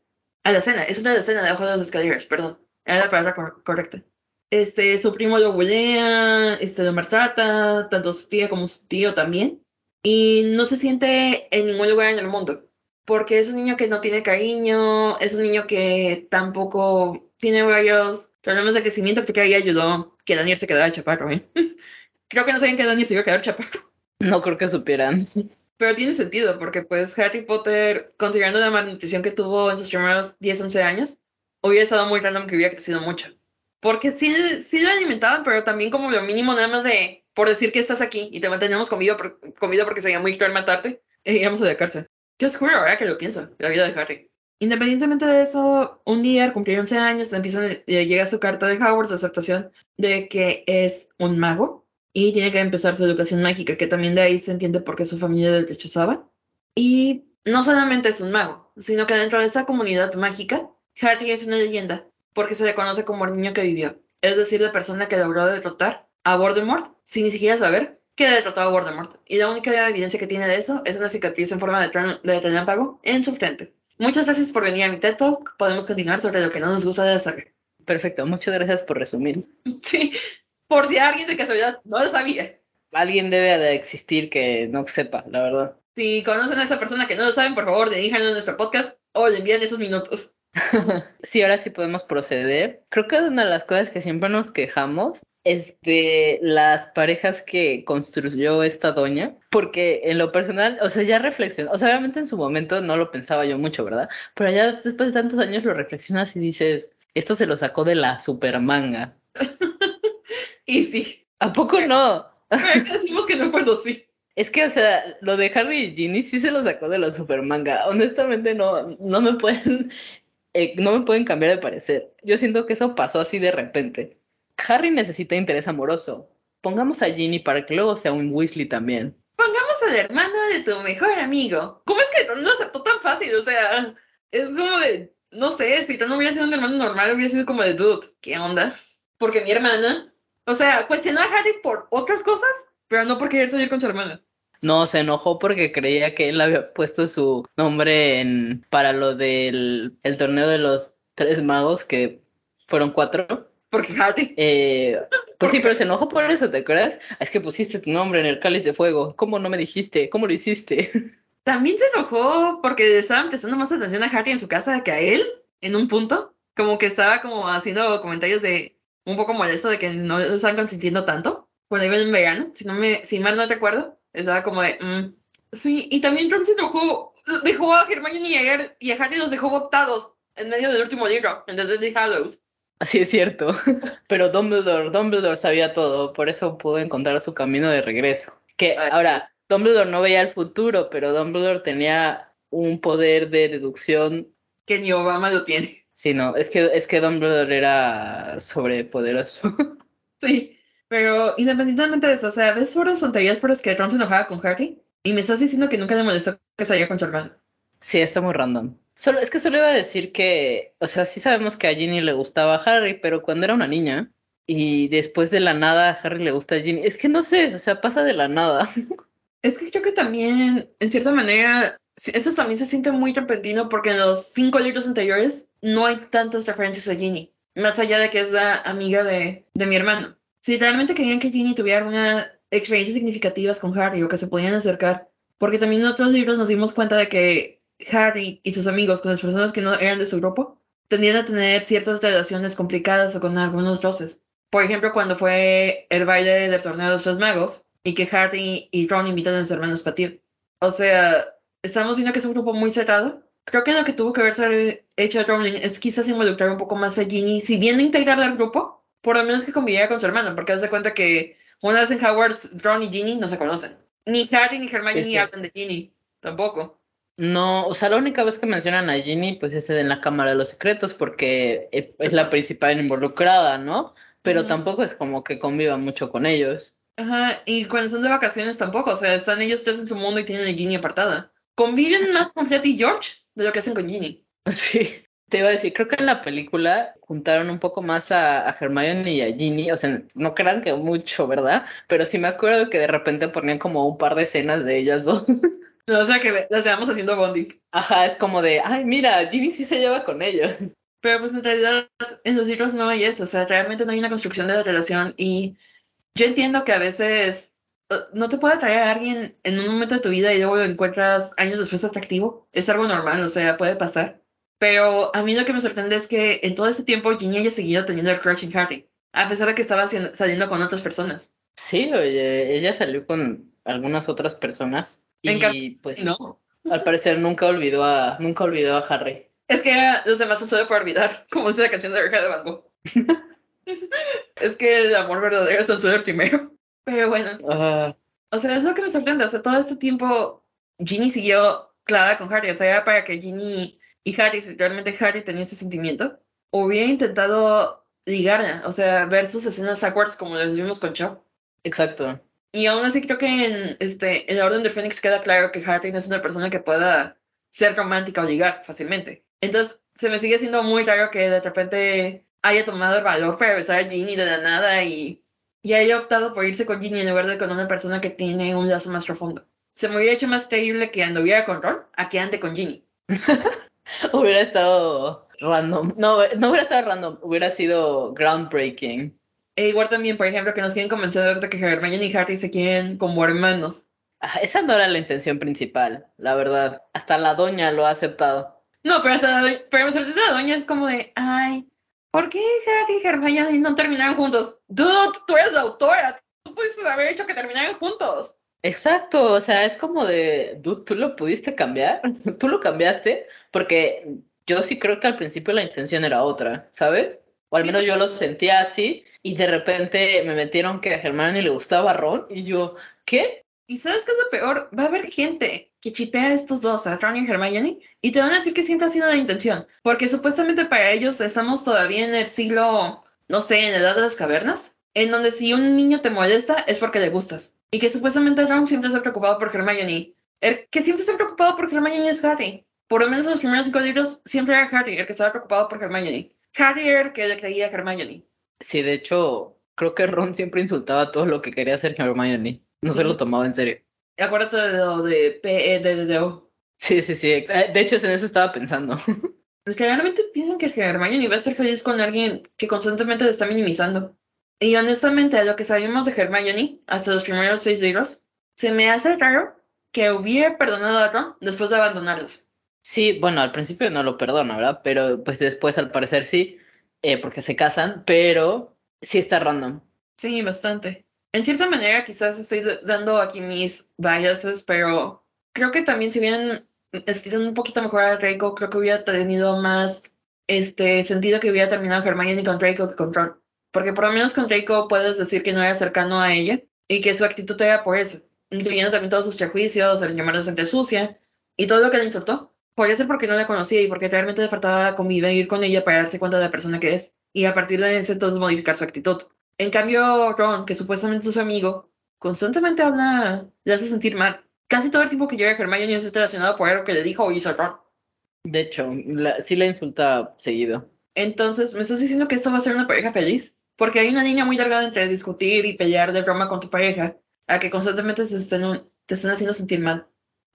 A la cena, es una escena debajo de las escaleras, perdón. Era la palabra cor correcta. Este, su primo lo bulea, este, lo maltrata, tanto su tía como su tío también. Y no se siente en ningún lugar en el mundo. Porque es un niño que no tiene cariño, es un niño que tampoco tiene varios problemas de crecimiento, porque ahí ayudó que Daniel se quedara chaparro, ¿eh? <laughs> creo que no sabían que Daniel se iba a quedar chaparro. No creo que supieran. <laughs> Pero tiene sentido, porque pues Harry Potter, considerando la malnutrición que tuvo en sus primeros 10, 11 años, hubiera estado muy random que hubiera crecido mucho. Porque sí, sí lo alimentaban, pero también como lo mínimo nada más de, por decir que estás aquí y te mantenemos comido, por, comido porque sería muy cruel matarte, y íbamos a la cárcel. Yo os juro ahora que lo pienso, la vida de Harry. Independientemente de eso, un día al cumplir 11 años, empiezan, llega su carta de Howard de aceptación de que es un mago y tiene que empezar su educación mágica, que también de ahí se entiende por qué su familia le rechazaba. Y no solamente es un mago, sino que dentro de esa comunidad mágica, Harry es una leyenda, porque se le conoce como el niño que vivió, es decir, la persona que logró derrotar a Voldemort sin ni siquiera saber que derrotó a Voldemort. Y la única evidencia que tiene de eso es una cicatriz en forma de, de relámpago en su frente. Muchas gracias por venir a mi TED Talk. Podemos continuar sobre lo que no nos gusta de la saga. Perfecto, muchas gracias por resumir. <laughs> Sí, por si alguien de casualidad no lo sabía. Alguien debe de existir que no sepa, la verdad. Si conocen a esa persona que no lo saben, por favor, diríjanlo a nuestro podcast o le envían esos minutos. <laughs> sí, ahora sí podemos proceder. Creo que una de las cosas que siempre nos quejamos es de las parejas que construyó esta doña, porque en lo personal, o sea, ya reflexionó, o sea, obviamente en su momento no lo pensaba yo mucho, ¿verdad? Pero ya después de tantos años lo reflexionas y dices, esto se lo sacó de la supermanga. <laughs> y sí. ¿A poco no? <laughs> Decimos que no cuando sí. Es que, o sea, lo de Harry y Ginny sí se lo sacó de la supermanga. Honestamente, no, no me pueden, eh, no me pueden cambiar de parecer. Yo siento que eso pasó así de repente. Harry necesita interés amoroso. Pongamos a Ginny para que luego sea un Weasley también. Pongamos al hermano de tu mejor amigo. ¿Cómo es que no lo aceptó tan fácil? O sea, es como de, no sé, si no hubiera sido un hermano normal, hubiera sido como de dude. ¿Qué onda? Porque mi hermana, o sea, cuestionó a Harry por otras cosas, pero no por querer salir con su hermana. No, se enojó porque creía que él había puesto su nombre en para lo del el torneo de los tres magos, que fueron cuatro. Porque Harry. Eh, <laughs> pues sí, pero se enojó por eso, ¿te acuerdas? Es que pusiste tu nombre en el cáliz de fuego. ¿Cómo no me dijiste? ¿Cómo lo hiciste? <laughs> También se enojó porque estaba prestando más atención a Harry en su casa que a él, en un punto. Como que estaba como haciendo comentarios de un poco molesto de que no lo estaban consintiendo tanto. Cuando iban en verano, si no me, si mal no recuerdo. Estaba como de, mm. Sí, y también Ron se enojó, dejó a Hermione y a, y a Harry los dejó botados en medio del último libro, en The Deadly Hallows. Así es cierto. <laughs> Pero Dumbledore, Dumbledore sabía todo, por eso pudo encontrar su camino de regreso. Que Ay, ahora, Dumbledore no veía el futuro, pero Dumbledore tenía un poder de deducción. Que ni Obama lo tiene. Sí, no, es que, es que Dumbledore era sobrepoderoso. <laughs> Sí, pero independientemente de eso, o sea, ves puras tonterías por las que Ron se enojaba con Harry y me estás diciendo que nunca le molestó que saliera con hermano. Sí, está muy random. Solo, es que solo iba a decir que, o sea, sí sabemos que a Ginny le gustaba a Harry, pero cuando era una niña y después de la nada a Harry le gusta a Ginny, es que no sé, o sea, pasa de la nada. <laughs> Es que creo que también, en cierta manera, eso también se siente muy repentino porque en los cinco libros anteriores no hay tantas referencias a Ginny, más allá de que es la amiga de, de mi hermano. Si realmente querían que Ginny tuviera una experiencias significativas con Harry o que se podían acercar, porque también en otros libros nos dimos cuenta de que Harry y sus amigos con las personas que no eran de su grupo tendían a tener ciertas relaciones complicadas o con algunos roces. Por ejemplo, cuando fue el baile del torneo de los tres magos y que Harry y Ron invitan a sus hermanos a ti. O sea, estamos viendo que es un grupo muy cerrado. Creo que lo que tuvo que haber hecho Rowling es quizás involucrar un poco más a Ginny, si bien integrar al grupo, por lo menos que conviviera con su hermano, porque hace cuenta que una vez en Hogwarts, Ron y Ginny no se conocen. Ni Harry ni Hermione ni hablan de Ginny, tampoco. No, o sea, la única vez que mencionan a Ginny, pues es en la Cámara de los Secretos, porque e, es la principal involucrada, ¿no? Pero tampoco es como que conviva mucho con ellos. Ajá, y cuando son de vacaciones tampoco, o sea, están ellos tres en su mundo y tienen a Ginny apartada. Conviven más con Fred y George de lo que hacen con Ginny. <laughs> Sí. Te iba a decir, creo que en la película juntaron un poco más a, a Hermione y a Ginny, o sea, no crean que mucho, ¿verdad? Pero sí me acuerdo que de repente ponían como un par de escenas de ellas dos. <laughs> No, o sea, que las veamos haciendo bonding. Ajá, es como de, ay, mira, Ginny sí se lleva con ellos. Pero pues en realidad en los libros no hay eso, o sea, realmente no hay una construcción de la relación y yo entiendo que a veces uh, no te puede atraer a alguien en un momento de tu vida y luego lo encuentras años después atractivo. Es algo normal, o sea, puede pasar. Pero a mí lo que me sorprende es que en todo ese tiempo Ginny haya seguido teniendo el crush en Harry, a pesar de que estaba saliendo con otras personas. Sí, oye, ella salió con algunas otras personas y pues no. al parecer nunca olvidó a nunca olvidó a Harry. Es que los demás no suele por olvidar, <laughs> como dice la canción de Reja de Banco. <laughs> es que el amor verdadero es el primero. Pero bueno. O sea, es lo que me sorprende. O sea, todo este tiempo Ginny siguió clavada con Harry. O sea, era para que Ginny y Harry, si realmente Harry tenía ese sentimiento, hubiera intentado ligarla, o sea, ver sus escenas awkward como las vimos con Cho. Exacto. Y aún así creo que en, este, en la Orden del Fénix queda claro que Harry no es una persona que pueda ser romántica o ligar fácilmente. Entonces, se me sigue siendo muy raro que de repente haya tomado el valor para besar a Ginny de la nada y, y haya optado por irse con Ginny en lugar de con una persona que tiene un lazo más profundo. Se me hubiera hecho más creíble que anduviera con Ron a que ande con Ginny. <laughs> <laughs> hubiera estado random. No, no hubiera estado random, hubiera sido groundbreaking. E igual también, por ejemplo, que nos quieren convencer de que Hermione y Harry se quieren como hermanos. Ah, esa no era la intención principal, la verdad. Hasta la doña lo ha aceptado. No, pero hasta la, pero la doña es como de, ay, ¿por qué Harry y Hermione no terminaron juntos? Dude, tú eres la autora, tú pudiste haber hecho que terminaran juntos. Exacto, o sea, es como de, tú lo pudiste cambiar, <laughs> tú lo cambiaste, porque yo sí creo que al principio la intención era otra, ¿sabes? O al menos yo lo sentía así, y de repente me metieron que a Hermione le gustaba Ron, y yo, ¿qué? ¿Y sabes qué es lo peor? Va a haber gente que chipea a estos dos, a Ron y Hermione, y te van a decir que siempre ha sido la intención, porque supuestamente para ellos estamos todavía en el siglo, no sé, en la edad de las cavernas, en donde si un niño te molesta es porque le gustas. Y que supuestamente Ron siempre está preocupado por Hermione. El que siempre está preocupado por Hermione es Harry. Por lo menos en los primeros cinco libros siempre era Harry el que estaba preocupado por Hermione. Harry era el que le creía a Hermione. Sí, de hecho, creo que Ron siempre insultaba todo lo que quería hacer Hermione. No se lo tomaba en serio. Acuérdate de lo de PEDDO. Sí, sí, sí. Eh, de hecho, en eso estaba pensando. <laughs> Realmente piensan que Hermione va a estar feliz con alguien que constantemente le está minimizando. Y honestamente, a lo que sabemos de Hermione, hasta los primeros seis libros, se me hace raro que hubiera perdonado a Ron después de abandonarlos. Sí, bueno, al principio no lo perdona, ¿verdad? Pero pues después al parecer sí, eh, porque se casan, pero sí está random. Sí, bastante. En cierta manera quizás estoy dando aquí mis biases, pero creo que también si hubieran escrito un poquito mejor a Draco, creo que hubiera tenido más este sentido que hubiera terminado Hermione con Draco que con Ron. Porque por lo menos con Draco puedes decir que no era cercano a ella y que su actitud era por eso, incluyendo también todos sus prejuicios, el llamarla gente sucia y todo lo que le insultó. Podría ser porque no la conocía y porque realmente le faltaba convivir con ella para darse cuenta de la persona que es y a partir de ese entonces modificar su actitud. En cambio, Ron, que supuestamente es su amigo, constantemente habla, le hace sentir mal. Casi todo el tiempo que llega Hermione es relacionado por algo que le dijo o hizo Ron. De hecho, sí la insulta seguido. Entonces, ¿me estás diciendo que esto va a ser una pareja feliz? Porque hay una línea muy larga entre discutir y pelear de broma con tu pareja, a que constantemente se estén te están haciendo sentir mal.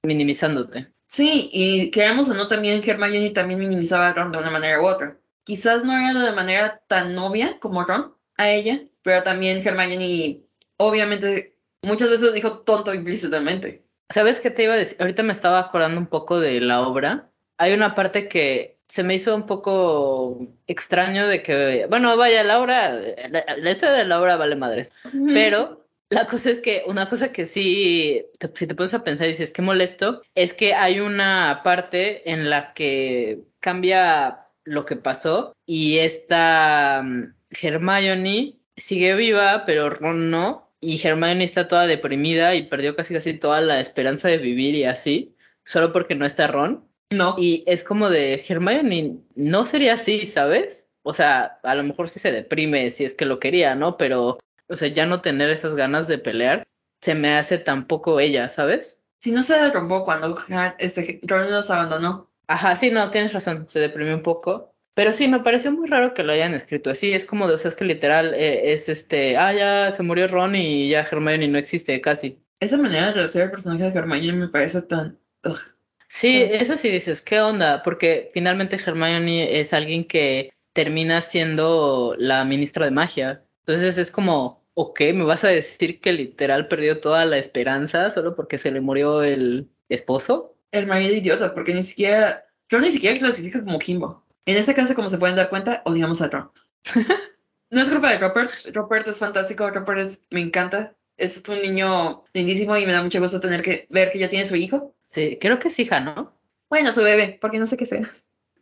Minimizándote. Sí, y queramos o no, también Hermione también minimizaba a Ron de una manera u otra. Quizás no era de manera tan obvia como Ron a ella, pero también Hermione obviamente muchas veces dijo tonto implícitamente. ¿Sabes qué te iba a decir? Ahorita me estaba acordando un poco de la obra. Hay una parte que se me hizo un poco extraño de que, bueno, vaya, la obra, la, la historia de la obra vale madres, pero la cosa es que una cosa que sí, te- si te pones a pensar y dices que molesto, es que hay una parte en la que cambia lo que pasó y esta mm, Hermione sigue viva, pero Ron no, y Hermione está toda deprimida y perdió casi casi toda la esperanza de vivir y así, solo porque no está Ron. No. Y es como de Hermione, no sería así, ¿sabes? O sea, a lo mejor sí se deprime si es que lo quería, ¿no? Pero, o sea, ya no tener esas ganas de pelear se me hace tampoco ella, ¿sabes? Si no se derrumbó cuando este, Ron los abandonó. Ajá, sí, no, tienes razón, se deprimió un poco. Pero sí, me pareció muy raro que lo hayan escrito así. Es como de, o sea, es que literal eh, es este, ah, ya se murió Ron y ya Hermione no existe casi. Esa manera de reducir el personaje de Hermione me parece tan... ugh. Sí, eso sí dices, ¿qué onda? Porque finalmente Hermione es alguien que termina siendo la ministra de magia. Entonces es como, ok, ¿me vas a decir que literal perdió toda la esperanza solo porque se le murió el esposo? El marido idiota, porque ni siquiera... Ron ni siquiera clasifica como Kimbo. En este caso, como se pueden dar cuenta, odiamos a Ron. <laughs> no es culpa de Robert. Robert es fantástico. Robert es, me encanta. Es un niño lindísimo y me da mucho gusto tener que ver que ya tiene su hijo. Sí, creo que es hija, ¿no? Bueno, su bebé, porque no sé qué sea.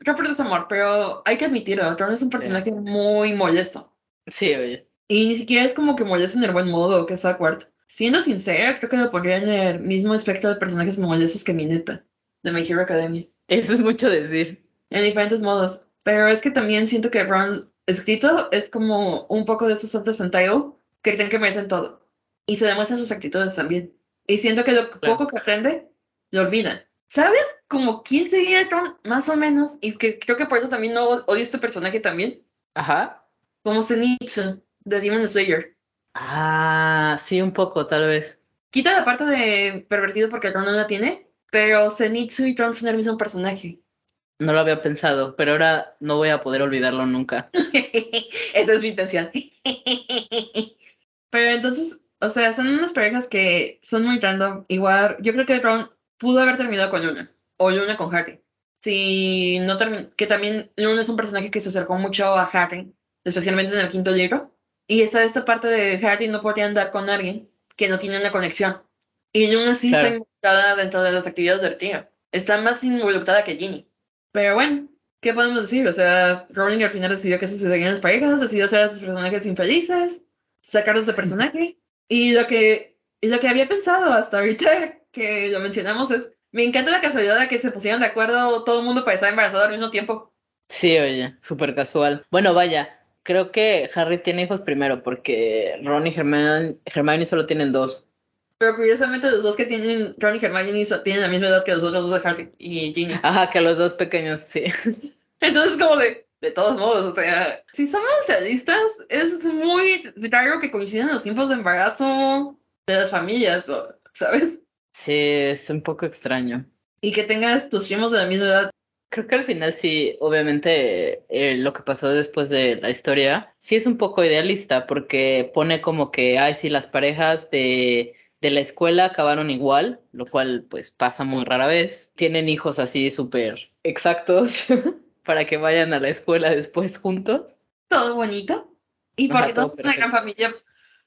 Robert es amor, pero hay que admitirlo. Ron es un personaje muy molesto. Sí, oye. Y ni siquiera es como que molesto en el buen modo, que es awkward. Siendo sincera, creo que lo pondría en el mismo espectro de personajes molestos que Mineta, de My Hero Academia. Eso es mucho decir. En diferentes modos. Pero es que también siento que Ron escrito es como un poco de esos hombres entitled que creen que merecen todo. Y se demuestran sus actitudes también. Y siento que lo Claro. poco que aprende, lo olvida. ¿Sabes? Como quién sería Ron, más o menos. Y que creo que por eso también no odio este personaje también. Ajá. Como Zenitsu, de Demon Slayer. Ah, sí, un poco, tal vez. Quita la parte de pervertido porque Ron no la tiene. Pero Zenitsu y Ron son el mismo personaje. No lo había pensado, pero ahora no voy a poder olvidarlo nunca. <laughs> Esa es mi intención. <laughs> Pero entonces, o sea, son unas parejas que son muy random. Igual, yo creo que Ron pudo haber terminado con Luna. O Luna con Harry. Si no que también Luna es un personaje que se acercó mucho a Harry, especialmente en el quinto libro. Y está esta parte de Harry no podría andar con alguien que no tiene una conexión. Y Luna sí Claro. está involucrada dentro de las actividades del tío. Está más involucrada que Ginny. Pero bueno, ¿qué podemos decir? O sea, Rowling al final decidió que se sucederían las parejas, decidió hacer a sus personajes infelices, sacarlos de personaje. Y lo que, y lo que había pensado hasta ahorita <laughs> que lo mencionamos es, me encanta la casualidad de que se pusieron de acuerdo todo el mundo para estar embarazado al mismo tiempo. Sí, oye, súper casual. Bueno, vaya, creo que Harry tiene hijos primero porque Ron y Hermione, Hermione solo tienen dos. Pero curiosamente los dos que tienen, Ron y Hermione, tienen la misma edad que los otros dos de Harry y Ginny. Ajá, que los dos pequeños, sí. <laughs> Entonces como de, de todos modos, o sea, si somos realistas, es muy raro que coincidan los tiempos de embarazo de las familias, ¿sabes? Sí, es un poco extraño. Y que tengas tus primos de la misma edad. Creo que al final sí, obviamente eh, lo que pasó después de la historia, sí es un poco idealista porque pone como que, ay, sí, las parejas de, de la escuela acabaron igual, lo cual pues pasa muy rara vez. Tienen hijos así súper exactos <laughs> para que vayan a la escuela después juntos. todo bonito. Y Ajá, porque todo todos son una gran familia.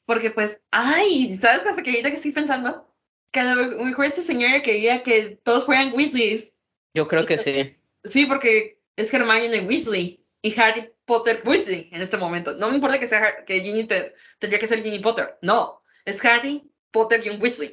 Porque pues, ay, ¿sabes hasta que ahorita que estoy pensando? Que a lo mejor esta señora quería que todos fueran Weasleys. Yo creo que sí. Sí, porque es Hermione Weasley y Harry Potter Weasley en este momento. No me importa que sea que Ginny te- tendría que ser Ginny Potter. No, es Harry Potter y un Weasley.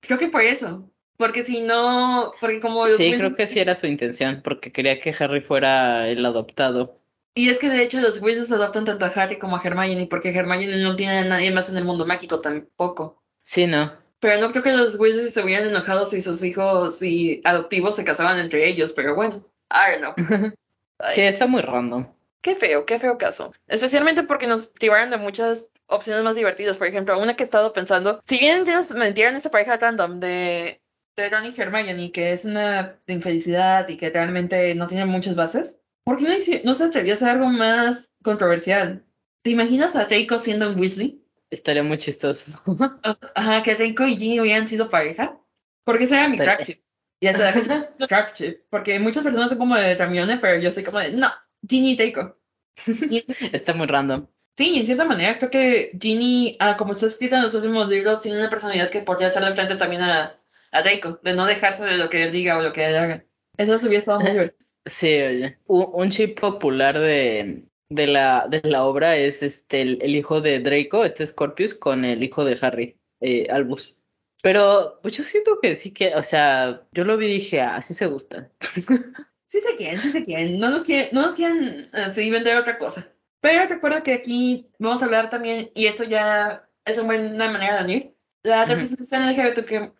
Creo que por eso. Porque si no, porque como Sí, creo que sí era su intención, porque quería que Harry fuera el adoptado. Y es que de hecho los Weasleys adoptan tanto a Harry como a Hermione, porque Hermione no tiene a nadie más en el mundo mágico tampoco. Sí, no. Pero no creo que los Weasley se hubieran enojado si sus hijos y adoptivos se casaban entre ellos, pero bueno, I don't know. <laughs> Sí, está muy random. Qué feo, qué feo caso. Especialmente porque nos privaron de muchas opciones más divertidas. Por ejemplo, una que he estado pensando, si bien nos metieron esa pareja random de, de Ron y Hermione, que es una infelicidad y que realmente no tiene muchas bases, ¿por qué no, hice- no se atrevió a hacer algo más controversial? ¿Te imaginas a Draco siendo un Weasley? Estaría muy chistoso. <laughs> Ajá, que Draco y Ginny hubieran sido pareja. Porque ese era mi trap ship. Y esa era <laughs> mi <laughs> trap ship. Porque muchas personas son como de Hermione, pero yo soy como de, no, Ginny y Draco. Está muy random. Sí, en cierta manera creo que Ginny, ah, como está escrita en los últimos libros, tiene una personalidad que podría ser de frente también a, a Draco, de no dejarse de lo que él diga o lo que él haga. Eso se hubiera estado muy divertido. Sí, oye. Un, un chip popular de, de la, de la obra es este el, el hijo de Draco, este Scorpius, con el hijo de Harry, eh, Albus. Pero pues yo siento que sí que, o sea, yo lo vi y dije, ah, sí se gustan. <laughs> Sí sé quién, sí sé quién. No nos quieren, no nos quieren así vender otra cosa. Pero recuerda que aquí vamos a hablar también, y esto ya es una buena manera de unir, la representación LGBTQ+.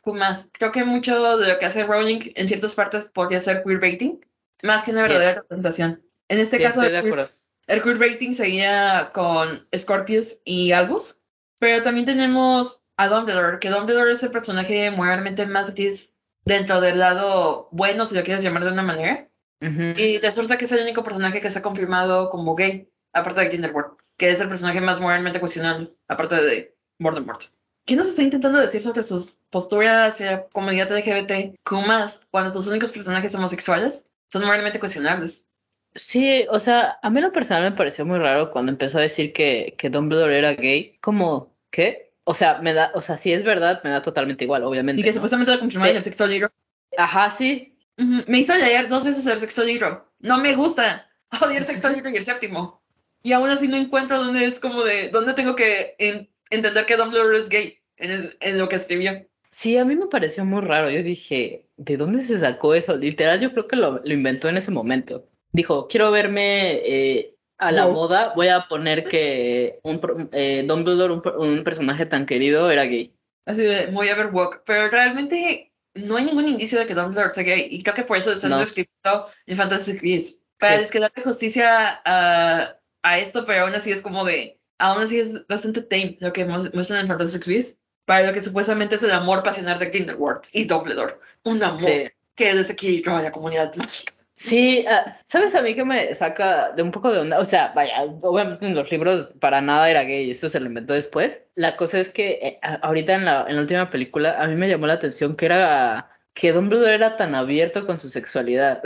Creo que mucho de lo que hace Rowling en ciertas partes podría ser queerbaiting, más que una Yes. verdadera representación. En este Sí, caso, el queer-. El queer rating sería con Scorpius y Albus. Pero también tenemos a Dumbledore, que Dumbledore es el personaje moralmente más gris dentro del lado bueno, si lo quieres llamar de una manera. Ujú. Y resulta que es el único personaje que se ha confirmado como gay, aparte de Grindelwald, que es el personaje más moralmente cuestionable, aparte de Voldemort. ¿Qué nos está intentando decir sobre sus posturas hacia comunidad LGBT cuando tus únicos personajes homosexuales son moralmente cuestionables? Sí, o sea, a mí lo personal me pareció muy raro cuando empezó a decir que, que Dumbledore era gay. Como, ¿qué? O sea, me da, o sea, si es verdad, me da totalmente igual, obviamente. Y que ¿no? supuestamente lo confirmaron en el sexto libro. Ajá, sí. Ujú, Me hizo leer dos veces el sexto libro. No me gusta. Odio el sexto <laughs> libro y el séptimo. Y aún así no encuentro dónde es como de, dónde tengo que en- entender que Dumbledore es gay en, el- en lo que escribió. Sí, a mí me pareció muy raro. Yo dije, ¿de dónde se sacó eso? Literal, yo creo que lo, lo inventó en ese momento. Dijo, quiero verme eh, a la Wow. moda, voy a poner que un, eh, Dumbledore, un, un personaje tan querido, era gay. Así de, voy a ver Walk. Pero realmente no hay ningún indicio de que Dumbledore sea gay. Y creo que por eso están No. escrito en Fantastic Beasts. Para Sí. desquedarle justicia a, a esto, pero aún así es como de, aún así es bastante tame lo que mu- muestran en Fantastic Beasts. Para lo que supuestamente es el amor pasional de Grindelwald y Dumbledore. Un amor Sí. que desde aquí a la comunidad mágica. Sí, ah, ¿sabes a mí que me saca de un poco de onda? O sea, vaya, obviamente en los libros para nada era gay, eso se lo inventó después. La cosa es que eh, ahorita en la, en la última película a mí me llamó la atención que era que Dumbledore era tan abierto con su sexualidad.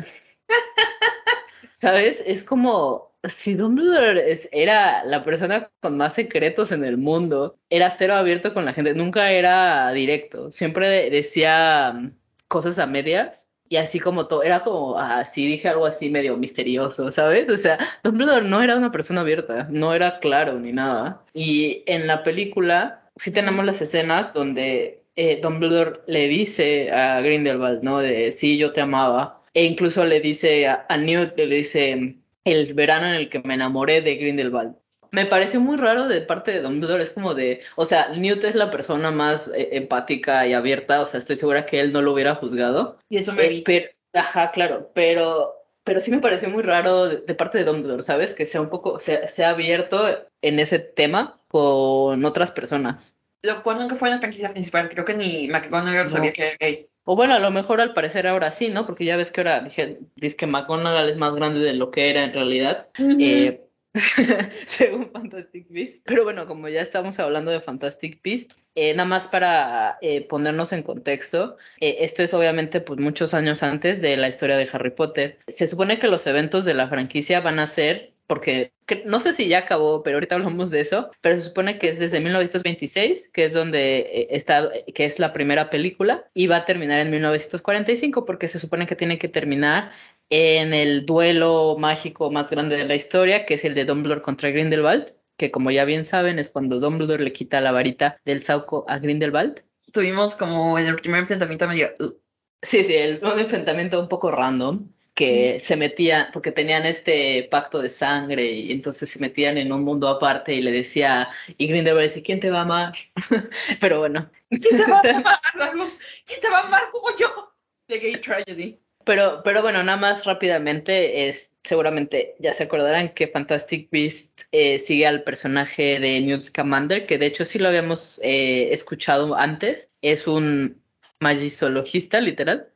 <laughs> ¿Sabes? Es como si Dumbledore es- era la persona con más secretos en el mundo, era cero abierto con la gente, nunca era directo, siempre de- decía mm, cosas a medias. Y así como todo, era como, así dije algo así medio misterioso, ¿sabes? O sea, Dumbledore no era una persona abierta, no era claro ni nada. Y en la película sí tenemos las escenas donde eh, Dumbledore le dice a Grindelwald, ¿no? De sí, yo te amaba. E incluso le dice a, a Newt, le dice el verano en el que me enamoré de Grindelwald. Me pareció muy raro de parte de Dumbledore, es como de, o sea, Newt es la persona más eh, empática y abierta, o sea, estoy segura que él no lo hubiera juzgado. Y eso me Eh, pero, ajá, claro, pero, pero sí me pareció muy raro de, de parte de Dumbledore, ¿sabes? Que sea un poco, sea, sea abierto en ese tema con otras personas. Lo cual nunca fue en la franquicia principal. Creo que ni McGonagall No. sabía que era gay. O bueno, a lo mejor al parecer ahora sí, ¿no? Porque ya ves que ahora dije, dice que McGonagall es más grande de lo que era en realidad. Eh, <laughs> según Fantastic Beasts. Pero bueno, como ya estamos hablando de Fantastic Beasts, eh, nada más para eh, ponernos en contexto, eh, esto es obviamente pues muchos años antes de la historia de Harry Potter. Se supone que los eventos de la franquicia van a ser, porque que- no sé si ya acabó, pero ahorita hablamos de eso, pero se supone que es desde 1926, que es donde eh, está, que es la primera película, y va a terminar en 1945, porque se supone que tiene que terminar en el duelo mágico más grande de la historia, que es el de Dumbledore contra Grindelwald, que como ya bien saben es cuando Dumbledore le quita la varita del Sauco a Grindelwald. Tuvimos como en el primer enfrentamiento medio. "Uh". Sí, sí, el, un enfrentamiento un poco random, que se metían, porque tenían este pacto de sangre y entonces se metían en un mundo aparte y le decía, y Grindelwald decía, ¿quién te va a amar? <laughs> Pero bueno. ¿Quién te va <laughs> a amar, Carlos? ¿Quién te va a amar como yo? The Gay Tragedy. Pero, pero bueno, nada más rápidamente, es, seguramente ya se acordarán que Fantastic Beast eh, sigue al personaje de Newt Scamander, que de hecho sí lo habíamos eh, escuchado antes. Es un magizoologista, literal.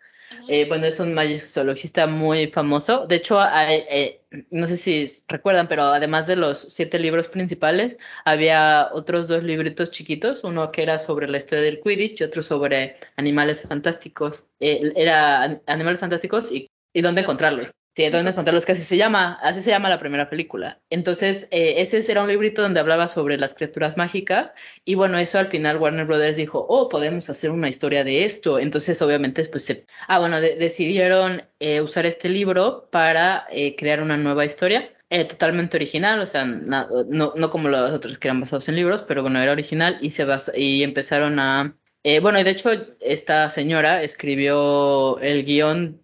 Eh, bueno, es un magizoologista muy famoso. De hecho, no sé si recuerdan, pero además de los siete libros principales, había otros dos libritos chiquitos, uno que era sobre la historia del Quidditch y otro sobre animales fantásticos. era animales fantásticos y, y dónde encontrarlos. Sí, ¿dónde encontrarlos? Que así se llama, así se llama la primera película. Entonces, eh, ese era un librito donde hablaba sobre las criaturas mágicas y bueno, eso al final Warner Brothers dijo, oh, podemos hacer una historia de esto. Entonces, obviamente, pues, se, ah, bueno, decidieron eh, usar este libro para eh, crear una nueva historia. totalmente original, o sea, no, no como los otros que eran basados en libros, pero bueno, era original y se y empezaron a bueno, y de hecho, esta señora escribió el guion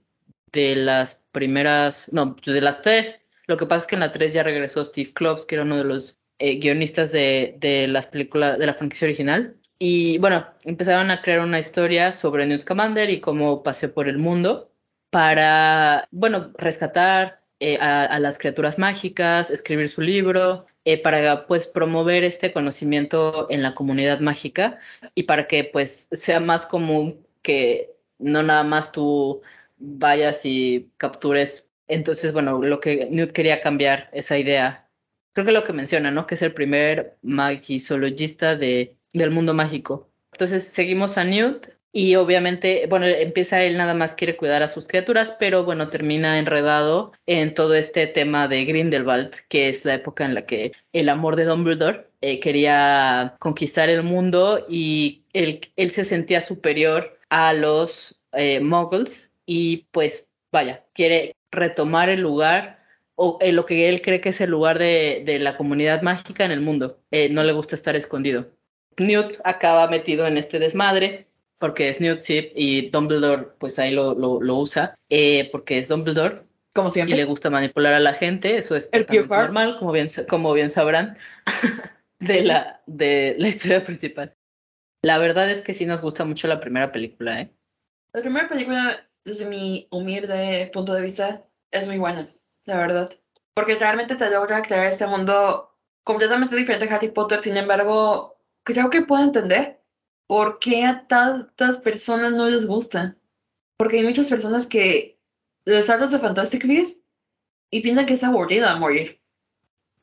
de las primeras, no, de las tres. Lo que pasa es que en la tres ya regresó Steve Kloves, que era uno de los eh, guionistas de, de las películas, de la franquicia original. Y bueno, empezaron a crear una historia sobre Newt Scamander y cómo pasé por el mundo para, bueno, rescatar eh, a, las criaturas mágicas, escribir su libro, eh, para pues promover este conocimiento en la comunidad mágica y para que pues sea más común que no nada más tú vayas y captures. Entonces, bueno, lo que Newt quería cambiar esa idea. Creo que lo que menciona, ¿no? Que es el primer magizoologista de, del mundo mágico. Entonces, seguimos a Newt y obviamente, bueno, empieza él nada más quiere cuidar a sus criaturas, pero bueno, termina enredado en todo este tema de Grindelwald, que es la época en la que el amor de Dumbledore eh, quería conquistar el mundo y él, él se sentía superior a los eh, muggles y pues vaya, quiere retomar el lugar o eh, lo que él cree que es el lugar de, de la comunidad mágica en el mundo. Eh, no le gusta estar escondido. Newt acaba metido en este desmadre porque es Newt sí, y Dumbledore pues ahí lo, lo, usa eh, porque es Dumbledore. Como siempre. Y le gusta manipular a la gente, eso es normal, como bien, como bien sabrán, <laughs> de la, de la historia principal. La verdad es que sí nos gusta mucho la primera película, ¿eh? La primera película desde mi humilde punto de vista, es muy buena, la verdad. Porque realmente te logra crear este mundo completamente diferente a Harry Potter. Sin embargo, creo que puedo entender por qué a tantas personas no les gusta. Porque hay muchas personas que les hablas de Fantastic Beasts y piensan que es aburrida morir.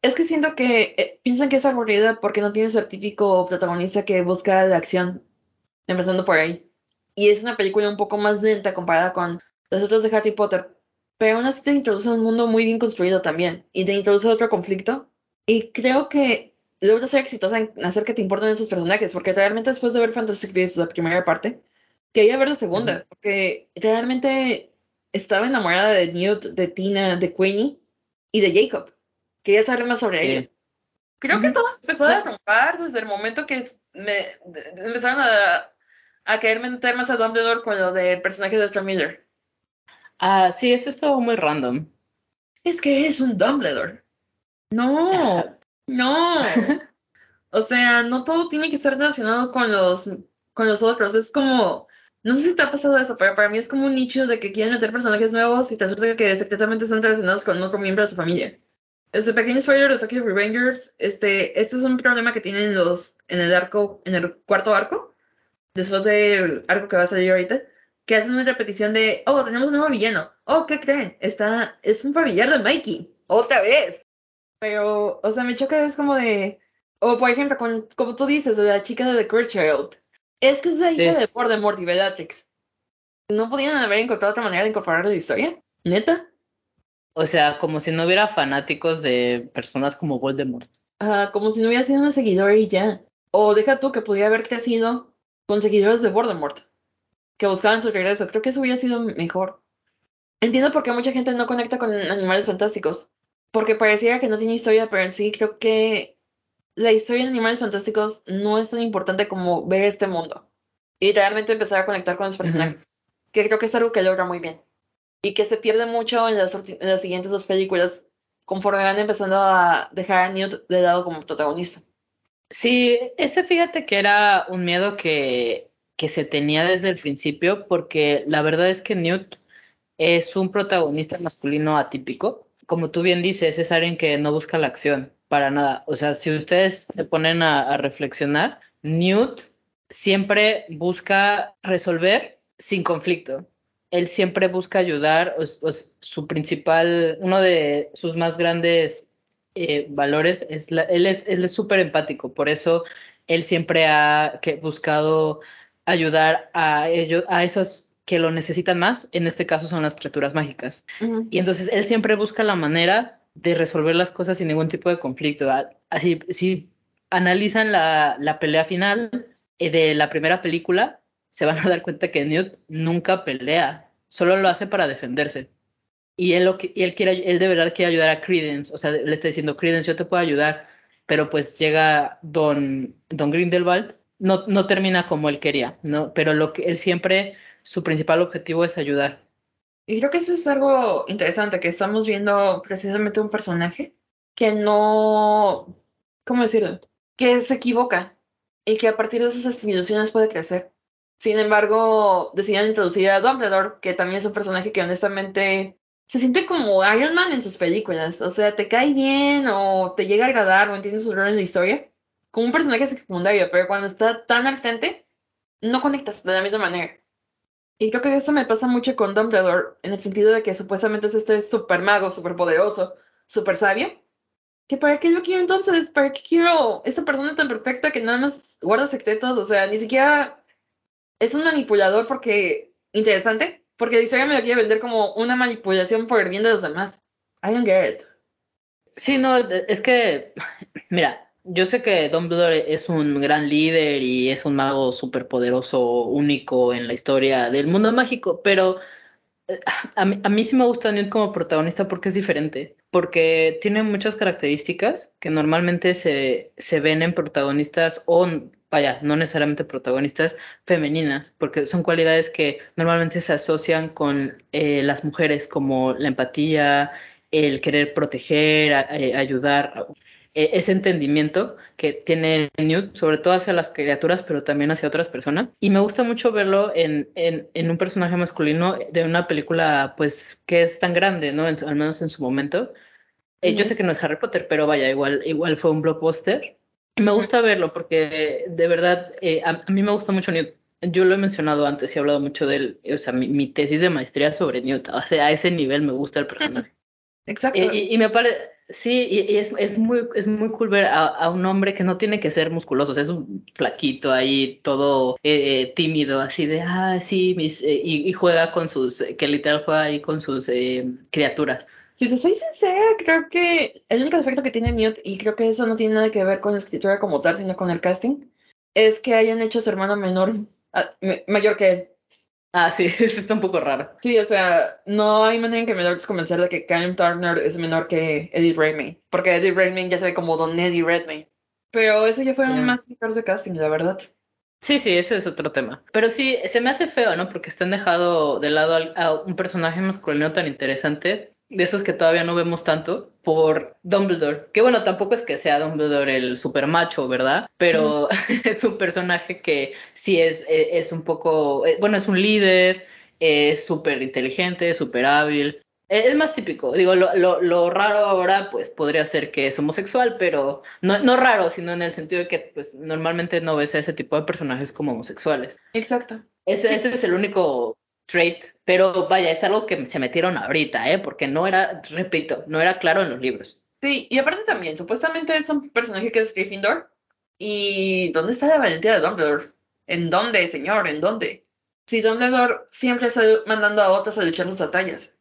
Es que siento que eh, piensan que es aburrida porque no tienes el típico protagonista que busca la acción, empezando por ahí y es una película un poco más lenta comparada con los otros de Harry Potter, pero aún así te introduce un mundo muy bien construido también y te introduce otro conflicto y creo que logra ser exitosa en hacer que te importen esos personajes, porque realmente después de ver Fantastic Beasts, la primera parte, quería ver la segunda, porque realmente estaba enamorada de Newt, de Tina, de Queenie y de Jacob. Quería saber más sobre ella. Creo que todo empezó a romper desde el momento que me empezaron a a querer meter más a Dumbledore con lo del personaje de Miller. Ah, sí, eso estuvo muy random. Es que es un Dumbledore. No, <laughs> no. O sea, no todo tiene que estar relacionado con los, con los otros. Es como, no sé si te ha pasado eso, pero para mí es como un nicho de que quieren meter personajes nuevos y te asusta que secretamente están relacionados con otro miembro de su familia. Este pequeño spoiler de Tokyo Revengers, este, este es un problema que tienen los, en el arco, en el cuarto arco, después de algo que va a salir ahorita, que hacen una repetición de, oh, tenemos un nuevo villano. Oh, ¿qué creen? Está, es un familiar de Mikey. Otra vez. Pero, o sea, me choca, es como de, o por ejemplo, con, como tú dices, de la chica de The Cruel Child. Es que es la hija de Voldemort y Bellatrix. ¿No podían haber encontrado otra manera de incorporar la historia? ¿Neta? O sea, como si no hubiera fanáticos de personas como Voldemort. Ah, como si no hubiera sido una seguidora y ya. O deja tú que podía haber crecido con seguidores de Voldemort que buscaban su regreso. Creo que eso hubiera sido mejor. Entiendo por qué mucha gente no conecta con animales fantásticos, porque parecía que no tiene historia, pero en sí creo que la historia de animales fantásticos no es tan importante como ver este mundo y realmente empezar a conectar con los personajes, que creo que es algo que logra muy bien y que se pierde mucho en las, en las siguientes dos películas conforme van empezando a dejar a Newt de lado como protagonista. Sí, ese fíjate que era un miedo que, que se tenía desde el principio, porque la verdad es que Newt es un protagonista masculino atípico. como tú bien dices, es alguien que no busca la acción para nada. O sea, si ustedes se ponen a, a reflexionar, Newt siempre busca resolver sin conflicto. Él siempre busca ayudar, su principal, uno de sus más grandes eh, valores es la, él es él es súper empático, por eso él siempre ha que, buscado ayudar a ellos, a esos que lo necesitan más, en este caso son las criaturas mágicas. Uh -huh. Y entonces él siempre busca la manera de resolver las cosas sin ningún tipo de conflicto. Así, si analizan la, la pelea final eh, de la primera película, se van a dar cuenta que Newt nunca pelea, solo lo hace para defenderse. Y él, lo que, y él, quiere, él de verdad quiere ayudar a Credence, o sea, le está diciendo, Credence, yo te puedo ayudar, pero pues llega Don, Don Grindelwald, no, no termina como él quería, ¿no? Pero lo que él siempre, su principal objetivo es ayudar. Y creo que eso es algo interesante, que estamos viendo precisamente un personaje que no, ¿cómo decirlo? Que se equivoca y que a partir de esas instituciones puede crecer. Sin embargo, deciden introducir a Dumbledore, que también es un personaje que honestamente se siente como Iron Man en sus películas. O sea, te cae bien o te llega a agradar o entiendes su rol en la historia. Como un personaje secundario, pero cuando está tan al frente, no conectas de la misma manera. Y creo que eso me pasa mucho con Dumbledore, en el sentido de que supuestamente es este super mago, super poderoso, super sabio. Que para qué yo quiero entonces, para qué quiero esta persona tan perfecta que nada más guarda secretos, o sea, ni siquiera es un manipulador porque interesante, porque la historia me lo quiere vender como una manipulación por el bien de los demás. I don't get it. Sí, no, es que, mira, yo sé que Dumbledore es un gran líder y es un mago súper poderoso, único en la historia del mundo mágico, pero eh, a mí, sí me gusta Newt como protagonista porque es diferente, porque tiene muchas características que normalmente se, se ven en protagonistas o vaya, no necesariamente protagonistas femeninas, porque son cualidades que normalmente se asocian con eh, las mujeres, como la empatía, el querer proteger, a, a, eh, ayudar, eh, ese entendimiento que tiene Newt, sobre todo hacia las criaturas, pero también hacia otras personas. Y me gusta mucho verlo en, en, en un personaje masculino de una película, pues, que es tan grande, ¿no? En, al menos en su momento. Eh. Yo sé que no es Harry Potter, pero vaya, igual, igual fue un blockbuster. Me gusta verlo porque de verdad eh, a, a, mí me gusta mucho Newt. Yo lo he mencionado antes y he hablado mucho de él. O sea, mi, mi tesis de maestría sobre Newt. O sea, a ese nivel me gusta el personaje. <laughs> Exacto. Eh, y, y, me parece, sí, y, y, es, es, muy, es muy cool ver a, a, un hombre que no tiene que ser musculoso, o sea, es un flaquito ahí, todo eh, tímido, así de, ah, sí, mis, eh, y, y, juega con sus, que literal juega ahí con sus criaturas. Si te soy sincera, creo que el único defecto que tiene Newt, y creo que eso no tiene nada que ver con la escritura como tal, sino con el casting, es que hayan hecho a su hermano menor, a, mayor que él. Ah, sí, <laughs> eso está un poco raro. Sí, o sea, no hay manera en que me logres convencer de que Karen Turner es menor que Eddie Redmayne, porque Eddie Redmayne ya se ve como Don Eddie Redmayne. Pero eso ya fueron yeah. más de casting, la verdad. Sí, sí, ese es otro tema. Pero sí, se me hace feo, ¿no? Porque están dejado de lado a un personaje masculino tan interesante de esos que todavía no vemos tanto, por Dumbledore. Que bueno, tampoco es que sea Dumbledore el super macho, ¿verdad? Pero mm. <laughs> es un personaje que sí es, e, es un poco, eh, bueno, es un líder, es súper inteligente, súper hábil. E, es más típico, digo, lo, lo, lo, raro ahora pues podría ser que es homosexual, pero no, no raro, sino en el sentido de que pues normalmente no ves a ese tipo de personajes como homosexuales. Exacto. Ese, ese es el único trait, pero vaya, es algo que se metieron ahorita, ¿eh? Porque no era, repito, no era claro en los libros. Sí, y aparte también, supuestamente es un personaje que es Gryffindor. ¿Y dónde está la valentía de Dumbledore? ¿En dónde, señor? ¿En dónde? Si Dumbledore siempre está mandando a otros a luchar sus batallas.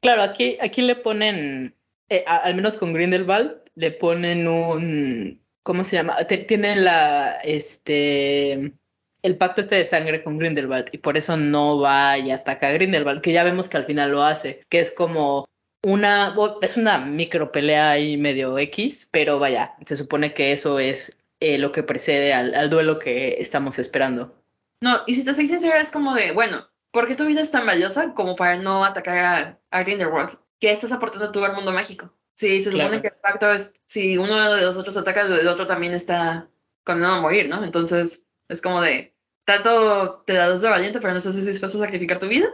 Claro, aquí, aquí le ponen, eh, a, al menos con Grindelwald, le ponen un, ¿cómo se llama? Tienen la, este, el pacto este de sangre con Grindelwald y por eso no va y ataca a Grindelwald, que ya vemos que al final lo hace, que es como una, es una micro pelea ahí medio X, pero vaya, se supone que eso es eh, lo que precede al, al, duelo que estamos esperando. No, y si te soy sincera, es como de, bueno, ¿por qué tu vida es tan valiosa como para no atacar a, a Grindelwald? ¿Qué estás aportando tú al mundo mágico? Sí, se supone claro. que el pacto es, si uno de los otros ataca, el otro también está condenado a morir, ¿no? Entonces, es como de, tanto te das de valiente, pero no estás dispuesto a sacrificar tu vida.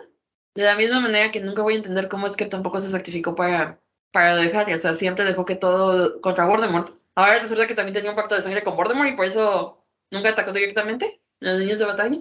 De la misma manera que nunca voy a entender cómo es que tampoco se sacrificó para para dejar, o sea, siempre dejó que todo contra Voldemort. Ahora resulta que también tenía un pacto de sangre con Voldemort y por eso nunca atacó directamente a los niños de batalla,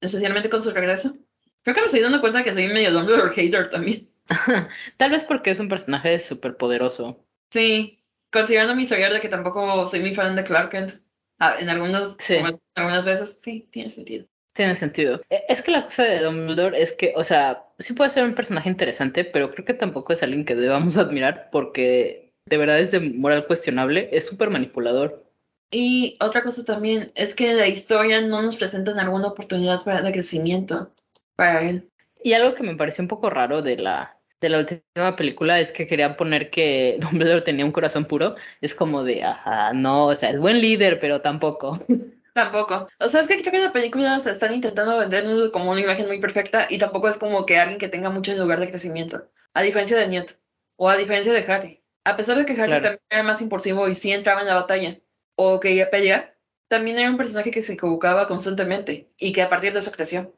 especialmente con su regreso. Creo que me estoy dando cuenta que soy medio Dumbledore hater también. <laughs> Tal vez porque es un personaje súper poderoso. Sí, considerando mi historial de que tampoco soy muy fan de Clark Kent. Ah, en algunos, Sí. algunas veces, sí, tiene sentido. Tiene sentido. E- Es que la cosa de Dumbledore es que, o sea, sí puede ser un personaje interesante, pero creo que tampoco es alguien que debamos <laughs> admirar porque de verdad es de moral cuestionable, es súper manipulador. Y otra cosa también es que la historia no nos presentan alguna oportunidad para de crecimiento para él. Y algo que me pareció un poco raro de la, de la última película es que querían poner que <laughs> Dumbledore tenía un corazón puro. Es como de, ajá, no, o sea, es buen líder, pero tampoco. <laughs> Tampoco. O sea, es que creo que en la película se están intentando vendernos como una imagen muy perfecta y tampoco es como que alguien que tenga mucho lugar de crecimiento. A diferencia de Newt o a diferencia de Harry. A pesar de que Harry Claro. también era más impulsivo y sí entraba en la batalla o quería pelear, también era un personaje que se equivocaba constantemente y que a partir de eso creció.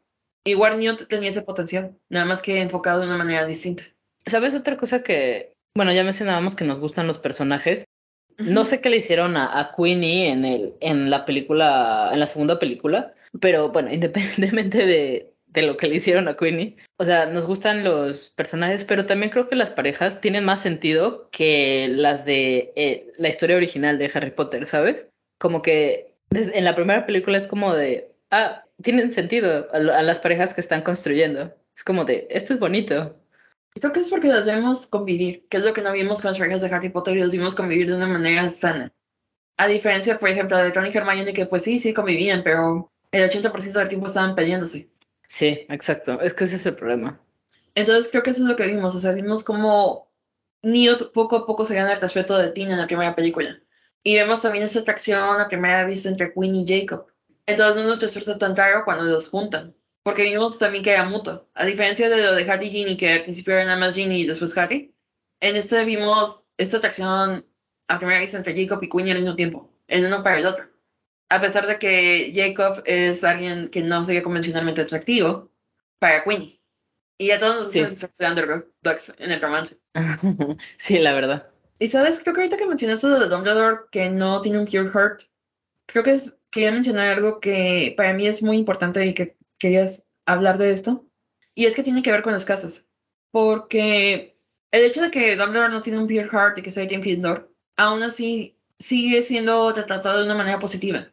Igual Newt tenía ese potencial, nada más que enfocado de una manera distinta. ¿Sabes otra cosa que, bueno, ya mencionábamos que nos gustan los personajes? No sé qué le hicieron a, a Queenie en el, en la película, en la segunda película, pero bueno, <laughs> independientemente de, de lo que le hicieron a Queenie, o sea, nos gustan los personajes, pero también creo que las parejas tienen más sentido que las de eh, la historia original de Harry Potter, ¿sabes? Como que en la primera película es como de, ah, tienen sentido a, a las parejas que están construyendo. Es como de, esto es bonito. Creo que es porque las vemos convivir, que es lo que no vimos con las reglas de Harry Potter y los vimos convivir de una manera sana. A diferencia, por ejemplo, de Ron y Hermione, que pues sí, sí convivían, pero el 80% del tiempo estaban peleándose. Sí, exacto. Es que ese es el problema. Entonces creo que eso es lo que vimos, o sea, vimos como Newt poco a poco se gana el respeto de Tina en la primera película. Y vemos también esa atracción a primera vista entre Queen y Jacob. Entonces no nos resulta tan raro cuando los juntan. Porque vimos también que era mutuo. A diferencia de lo de Harry y Ginny, que al principio era nada más Ginny y después Harry, en este vimos esta atracción a primera vista entre Jacob y Queen al mismo tiempo, el uno para el otro. A pesar de que Jacob es alguien que no sería convencionalmente atractivo para Queenie. Y a todos nos Sí. los underdogs en el romance. <laughs> Sí, la verdad. Y sabes, creo que ahorita que mencionaste lo de Dumbledore, que no tiene un Pure Heart, creo que es, quería mencionar algo que para mí es muy importante y que querías hablar de esto. Y es que tiene que ver con las casas. Porque el hecho de que Dumbledore no tiene un Pure Heart y que sea Gryffindor, aún así sigue siendo retratado de una manera positiva.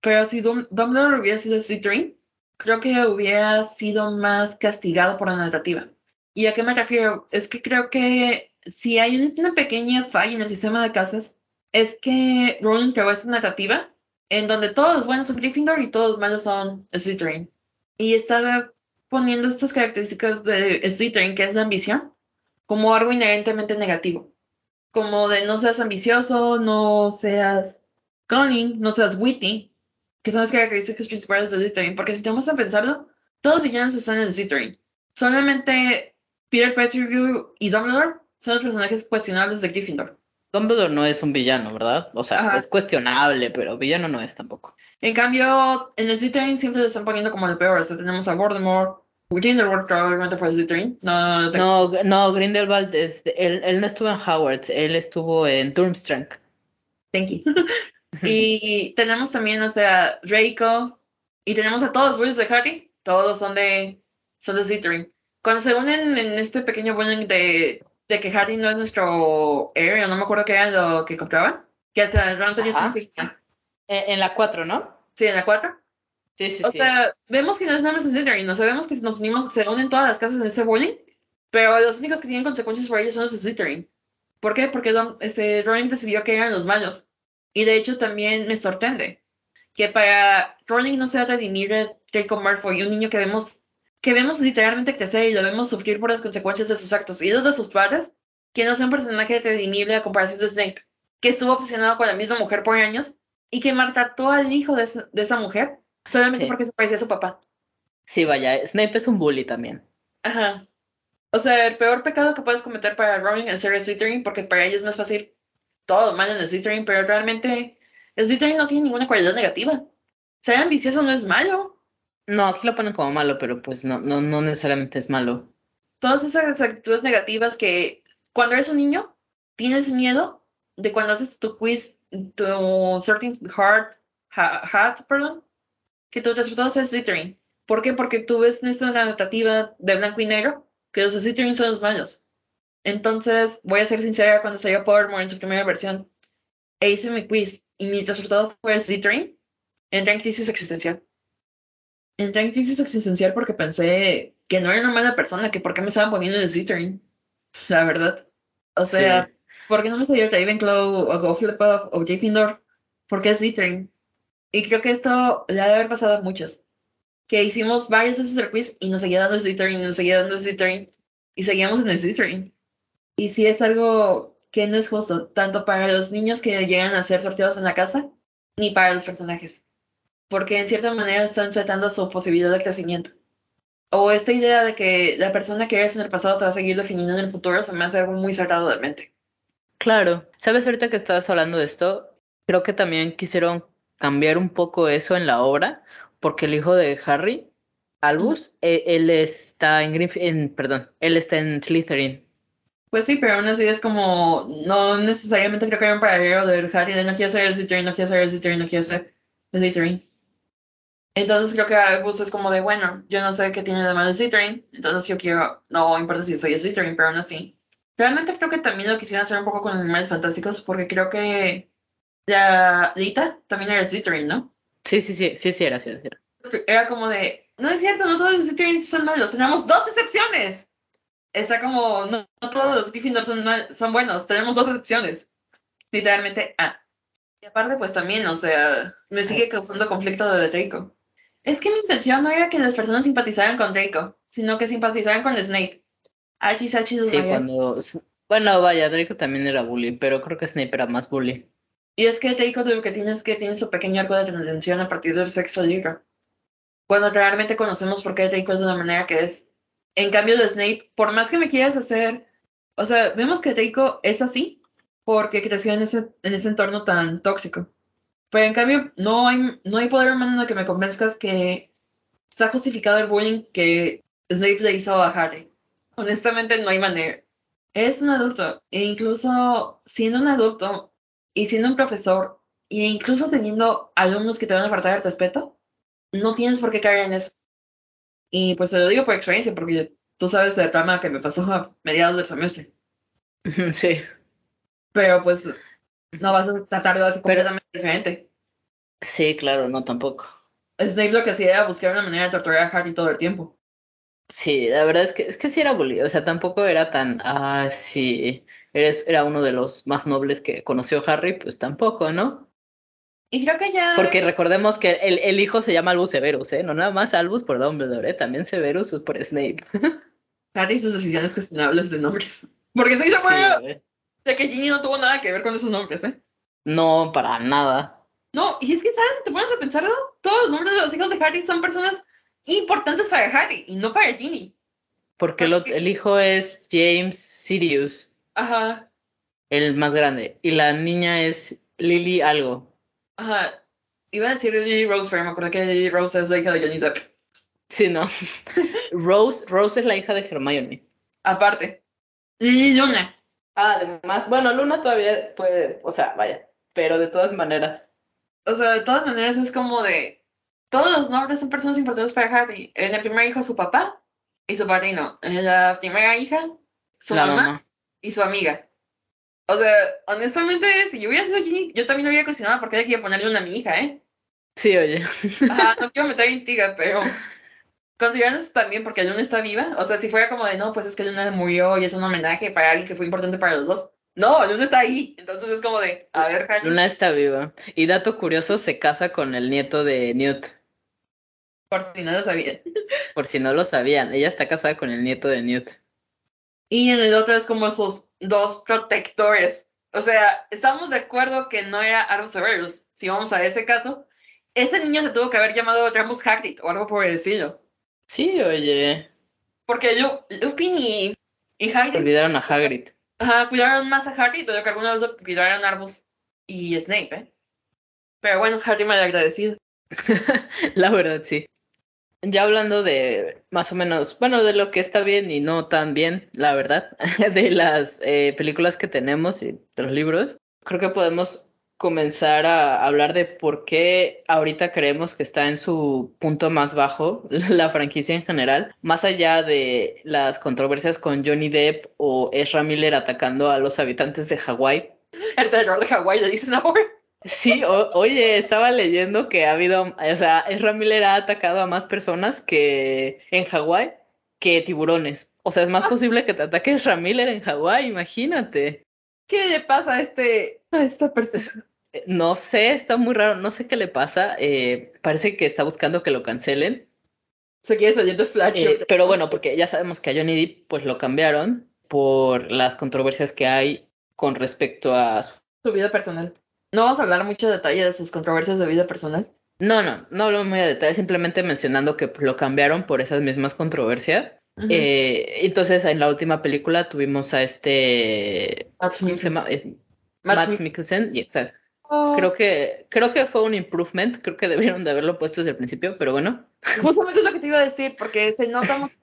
Pero si Dum- Dumbledore hubiera sido Slytherin, creo que hubiera sido más castigado por la narrativa. ¿Y a qué me refiero? Es que creo que si hay una pequeña falla en el sistema de casas, es que Rowling creó esta narrativa en donde todos los buenos son Gryffindor y todos los malos son Slytherin. Y estaba poniendo estas características de Slytherin, que es la ambición, como algo inherentemente negativo. Como de no seas ambicioso, no seas cunning, no seas witty, que son las características principales de Slytherin. Porque si te vamos a pensarlo, todos los villanos están en Slytherin. Solamente Peter Pettigrew y Dumbledore son los personajes cuestionables de Gryffindor. Dumbledore no es un villano, ¿verdad? O sea, Ajá. es cuestionable, pero villano no es tampoco. En cambio, en el Slytherin siempre lo están poniendo como el peor. O sea, tenemos a Voldemort. Grindelwald probablemente fue Slytherin. No, no, no, No, no, Grindelwald, es, él, él no estuvo en Howard, él estuvo en Durmstrang. Thank you. <laughs> <laughs> y tenemos también, o sea, Draco. Y tenemos a todos los de Harry. Todos son de, son de Slytherin. Cuando se unen en este pequeño bullying de, de que Harry no es nuestro o no me acuerdo qué era lo que compraban. Que hasta tenía su Ajá. insignia. En, la 4, ¿no? Sí, en la 4. Sí, sí, O sí. sea, vemos que no es nada más Slytherin, no sabemos que nos unimos, se unen todas las casas en ese bullying, pero los únicos que tienen consecuencias por ellos son los de Slytherin. ¿Por qué? Porque este, Rowling decidió que eran los malos. Y de hecho también me sorprende que para Rowling no sea redimir Draco Malfoy, un niño que vemos, que vemos literalmente crecer y lo vemos sufrir por las consecuencias de sus actos y los de sus padres, que no sea un personaje redimible a comparación de Snape, que estuvo obsesionado con la misma mujer por años y que maltrató al hijo de esa, de esa mujer solamente Sí. porque se parecía a su papá. Sí, vaya, Snape es un bully también. Ajá. O sea, el peor pecado que puedes cometer para Rowling es ser Slytherin, porque para ella es más fácil todo mal en el Slytherin, pero realmente el Slytherin no tiene ninguna cualidad negativa. Ser ambicioso no es malo. No, aquí lo ponen como malo, pero pues no, no, no necesariamente es malo. Todas esas actitudes negativas que cuando eres un niño tienes miedo de cuando haces tu quiz, tu Certain Heart, Heart, perdón, que tu resultado sea Slytherin. ¿Por qué? Porque tú ves en esta narrativa de blanco y negro que los Slytherin son los malos. Entonces, voy a ser sincera, cuando salió Pottermore en su primera versión, e hice mi quiz y mi resultado fue Slytherin, entré en crisis existencial. Entré en crisis existencial porque pensé que no era una mala persona, que por qué me estaban poniendo en Slytherin. La verdad. O sea, sí. ¿por qué no me salió Ravenclaw o Hufflepuff o Gryffindor? ¿Por qué Slytherin? Y creo que esto le ha de haber pasado a muchos. Que hicimos varias veces el quiz y nos seguía dando Slytherin, y nos seguía dando Slytherin, y seguíamos en el Slytherin. Y sí es algo que no es justo, tanto para los niños que llegan a ser sorteados en la casa, ni para los personajes. Porque en cierta manera están tratando su posibilidad de crecimiento. O esta idea de que la persona que eres en el pasado te va a seguir definiendo en el futuro se me hace algo muy cerrado de mente. Claro, sabes ahorita que estabas hablando de esto, creo que también quisieron cambiar un poco eso en la obra, porque el hijo de Harry, Albus, eh, él está en, Grif en perdón, él está en Slytherin. Pues sí, pero aún así es como, no necesariamente creo que hay un paralelo del Harry de no quiero ser el Slytherin, no quiero ser el Slytherin, no quiero ser el Slytherin. Entonces creo que Albus es como de, bueno, yo no sé qué tiene de malo el Slytherin, entonces yo quiero, no importa si soy el Slytherin, pero aún así. Realmente creo que también lo quisieran hacer un poco con animales fantásticos, porque creo que la Lita también era Slytherin, ¿no? Sí, sí, sí, sí, sí era, sí era. Era como de, no es cierto, no todos los Slytherin son malos, tenemos dos excepciones. Está como, no, no todos los Gryffindor son, mal, son buenos, tenemos dos excepciones. Literalmente, ah. Y aparte, pues también, o sea, me sigue causando conflicto de Draco. Es que mi intención no era que las personas simpatizaran con Draco, sino que simpatizaran con Snape. Achis, achis, Sí, cuando... Bueno, vaya, Draco también era bully, pero creo que Snape era más bully. Y es que Draco lo que tiene es que tiene su pequeño arco de redención a partir del sexto libro. Cuando realmente conocemos por qué Draco es de la manera que es. En cambio de Snape, por más que me quieras hacer... O sea, vemos que Draco es así porque creció en ese, en ese entorno tan tóxico. Pero en cambio, no hay, no hay poder humano que me convenzcas que está justificado el bullying que Snape le hizo a Harry. Honestamente, no hay manera. Es un adulto, e incluso siendo un adulto y siendo un profesor, e incluso teniendo alumnos que te van a faltar el respeto, no tienes por qué caer en eso. Y pues te lo digo por experiencia, porque tú sabes el trama que me pasó a mediados del semestre. <laughs> Sí. Pero pues no vas a tratarlo así completamente Pero, diferente. Sí, claro, no tampoco. Snape lo que hacía era buscar una manera de torturar a Harry todo el tiempo. Sí, la verdad es que es que sí era bully, o sea, tampoco era tan, ah, sí, eres, era uno de los más nobles que conoció Harry, pues tampoco, ¿no? Y creo que ya... Porque recordemos que el, el hijo se llama Albus Severus, ¿eh? No nada más Albus por Dumbledore, ¿eh? También Severus por Snape. <laughs> Harry y sus decisiones cuestionables de nombres. <laughs> Porque se hizo sí, eh. de que Ginny no tuvo nada que ver con esos nombres, ¿eh? No, para nada. No, y es que, ¿sabes? Te pones a pensar, ¿no? Todos los nombres de los hijos de Harry son personas importantes para Harry y no para Ginny. Porque, Porque... Lo, el hijo es James Sirius. Ajá. El más grande. Y la niña es Lily algo. Ajá. Iba a decir Lily Rose, pero me acuerdo que Lily Rose es la hija de Johnny Depp. Sí, no. <laughs> Rose, Rose es la hija de Hermione. Aparte. Lily Luna. Además. Bueno, Luna todavía puede, o sea, vaya. Pero de todas maneras. O sea, de todas maneras es como de. Todos los nombres son personas importantes para Harry. En el primer hijo, su papá y su padrino. En la primera hija, su La mamá, mamá. y su amiga. O sea, honestamente, si yo hubiera sido Ginny, yo también hubiera cuestionado por qué quería ponerle una a mi hija, ¿eh? Sí, oye. Ajá, <laughs> no quiero meter intriga, pero considerando eso también porque Luna está viva, o sea, si fuera como de no, pues es que Luna murió y es un homenaje para alguien que fue importante para los dos. No, Luna está ahí, entonces es como de, a ver, Harry. Luna está viva. Y dato curioso, se casa con el nieto de Newt. Por si no lo sabían. <laughs> Por si no lo sabían, ella está casada con el nieto de Newt. Y en el otro es como sus dos protectores. O sea, estamos de acuerdo que no era Albus Severus. Si vamos a ese caso, ese niño se tuvo que haber llamado Remus Hagrid o algo por el estilo. Sí, oye. Porque Lu Lupin y, y Hagrid. Olvidaron a Hagrid. Ajá, cuidaron más a Hagrid de lo que alguna vez cuidaron a Arbus y Snape, ¿eh? Pero bueno, Harry me ha agradecido. <laughs> La verdad, sí. Ya hablando de más o menos, bueno, de lo que está bien y no tan bien, la verdad, <laughs> de las eh, películas que tenemos y de los libros, creo que podemos comenzar a hablar de por qué ahorita creemos que está en su punto más bajo <laughs> la franquicia en general, más allá de las controversias con Johnny Depp o Ezra Miller atacando a los habitantes de Hawái. El terror de Hawái le dicen ahora. Sí, oye, estaba leyendo que ha habido, o sea, Ezra Miller ha atacado a más personas que en Hawái que tiburones. O sea, es más posible que te ataque Ezra Miller en Hawái, imagínate. ¿Qué le pasa a este a esta persona? No sé, está muy raro, no sé qué le pasa. Eh, parece que está buscando que lo cancelen. Se quiere salir de Flash. Eh, pero bueno, porque ya sabemos que a Johnny Depp pues lo cambiaron por las controversias que hay con respecto a su, su vida personal. No vamos a hablar mucho de detalle de sus controversias de vida personal. No, no, no hablo muy de detalle, simplemente mencionando que lo cambiaron por esas mismas controversias. eh, entonces, en la última película tuvimos a este. Matt Mikkelsen. Eh, Matt Mikkelsen. Oh. Creo que creo que fue un improvement, creo que debieron de haberlo puesto desde el principio, pero bueno. <laughs> Justamente es lo que te iba a decir, porque se nota mucho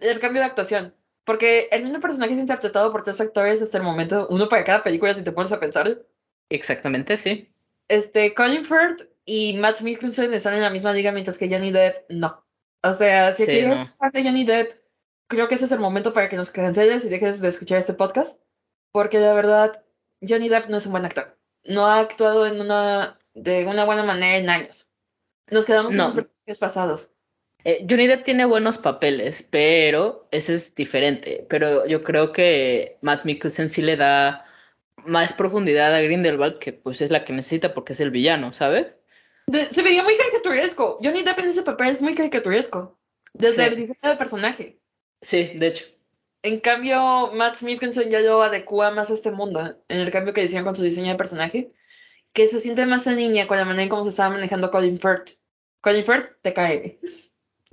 el cambio de actuación. Porque el mismo personaje es interpretado por tres actores hasta el momento, uno para cada película, si te pones a pensar. Exactamente, sí. Este, Colin Firth y Matt Mikkelsen están en la misma liga, mientras que Johnny Depp no. O sea, si sí, quieres no. de Johnny Depp, creo que ese es el momento para que nos canceles y dejes de escuchar este podcast. Porque la verdad, Johnny Depp no es un buen actor. No ha actuado en una, de una buena manera en años. Nos quedamos no. con personajes pasados. Eh, Johnny Depp tiene buenos papeles, pero ese es diferente. Pero yo creo que Matt Mikkelsen sí le da más profundidad a Grindelwald, que pues es la que necesita porque es el villano, ¿sabes? De, se veía muy caricaturesco. Johnny Depp en ese papel es muy caricaturesco. Desde sí. el diseño del personaje. Sí, de hecho. En cambio, Matt Mikkelsen ya lo adecua más a este mundo, en el cambio que hicieron con su diseño de personaje, que se siente más en línea con la manera en cómo se estaba manejando Colin Firth. Colin Firth te cae.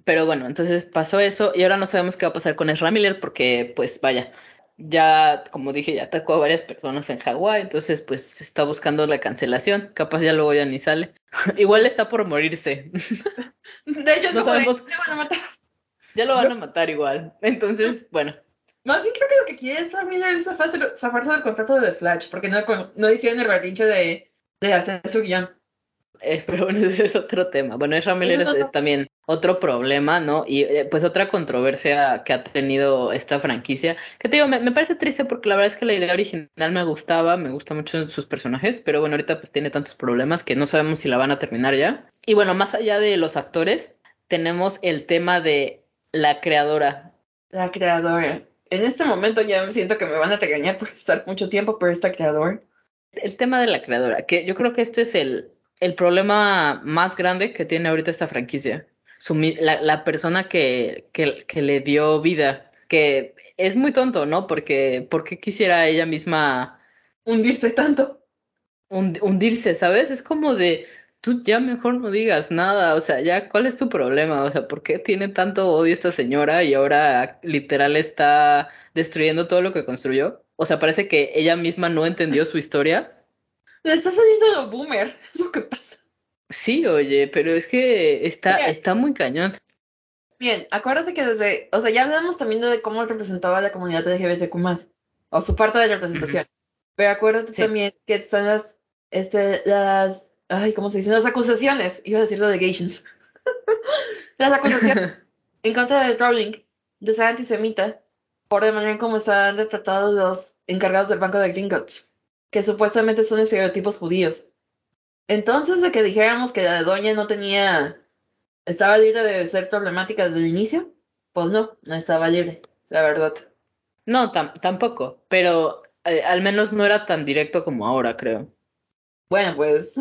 Pero bueno, entonces pasó eso y ahora no sabemos qué va a pasar con Ezra Miller porque, pues vaya, ya, como dije, ya atacó a varias personas en Hawái, entonces pues se está buscando la cancelación, capaz ya luego ya ni sale. <laughs> Igual está por morirse. <laughs> De hecho, no sabemos. De, van a matar. Ya lo van a matar igual. Entonces, bueno. Más bien creo que lo que quiere es terminar esa fase, zafarse del contrato de Flash, porque no, no hicieron el retinche de, de hacer su guion. Eh, pero bueno, <laughs> ese es otro tema. Bueno, Ezra Miller es, es, también otro problema, ¿no? Y eh, pues otra controversia que ha tenido esta franquicia. Que te digo, me, me, parece triste porque la verdad es que la idea original me gustaba, me gusta mucho sus personajes, pero bueno, ahorita pues tiene tantos problemas que no sabemos si la van a terminar ya. Y bueno, más allá de los actores, tenemos el tema de la creadora. La creadora. En este momento ya me siento que me van a regañar por estar mucho tiempo por esta creadora. El tema de la creadora, que yo creo que este es el, el problema más grande que tiene ahorita esta franquicia. Su, la, la, persona que, que, que, le dio vida, que es muy tonto, ¿no? Porque ¿por qué quisiera ella misma hundirse tanto? Hund, hundirse, ¿sabes? Es como de, tú ya mejor no digas nada, o sea, ya, ¿cuál es tu problema? O sea, ¿por qué tiene tanto odio esta señora y ahora literal está destruyendo todo lo que construyó? O sea, parece que ella misma no entendió su historia le está saliendo lo boomer, <laughs> es lo que pasa. Sí, oye, pero es que está, Bien. está muy cañón. Bien, acuérdate que desde, o sea, ya hablamos también de cómo representaba a la comunidad LGBTQ+, o su parte de representación. Uh -huh. Pero acuérdate sí. también que están las, este, las, ay, ¿cómo se dice? Las acusaciones, iba a decir lo de Gations. <laughs> las acusaciones <laughs> en contra de Rowling, de ser antisemita, por la manera en cómo están retratados los encargados del banco de Gringotts que supuestamente son estereotipos judíos. Entonces, de que dijéramos que la doña no tenía, estaba libre de ser problemática desde el inicio, pues no, no estaba libre, la verdad. No, tam tampoco, pero eh, al menos no era tan directo como ahora, creo. Bueno, pues.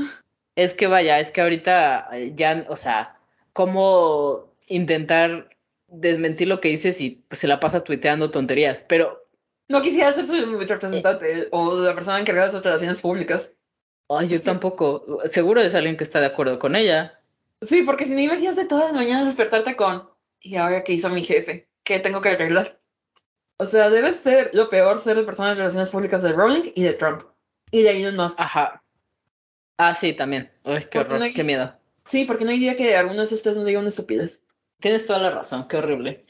Es que vaya, es que ahorita eh, ya, o sea, cómo intentar desmentir lo que dices y pues, se la pasa tuiteando tonterías, pero no quisiera ser su representante eh. o la persona encargada de sus relaciones públicas. Ay, yo sí. tampoco. Seguro es alguien que está de acuerdo con ella. Sí, porque si no, imagínate todas las mañanas despertarte con. ¿Y ahora qué hizo mi jefe? ¿Qué tengo que arreglar? O sea, debe ser lo peor ser la persona de relaciones públicas de Rowling y de Trump. Y de Elon Musk. Ajá. Ah, sí, también. Uy, qué horror, no hay... qué miedo. Sí, porque no hay día que alguno de tres no diga una estupidez. Tienes toda la razón, qué horrible.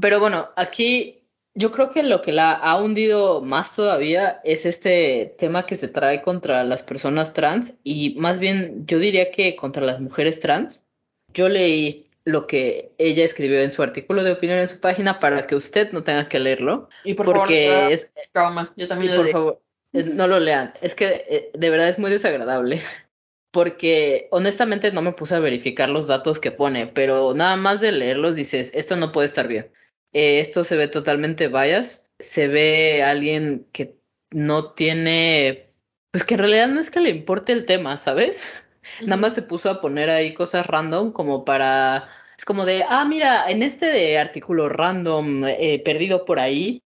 Pero bueno, aquí yo creo que lo que la ha hundido más todavía es este tema que se trae contra las personas trans y más bien yo diría que contra las mujeres trans. Yo leí lo que ella escribió en su artículo de opinión en su página para que usted no tenga que leerlo. Y por porque favor, es, trauma. Yo y también lo por leí. favor, no lo lean. Es que eh, de verdad es muy desagradable. <laughs> Porque honestamente no me puse a verificar los datos que pone, pero nada más de leerlos dices, esto no puede estar bien. Eh, esto se ve totalmente bias. Se ve alguien que no tiene, pues que en realidad no es que le importe el tema, ¿sabes? <laughs> Nada más se puso a poner ahí cosas random como para, es como de, ah, mira, en este de artículo random eh, perdido por ahí,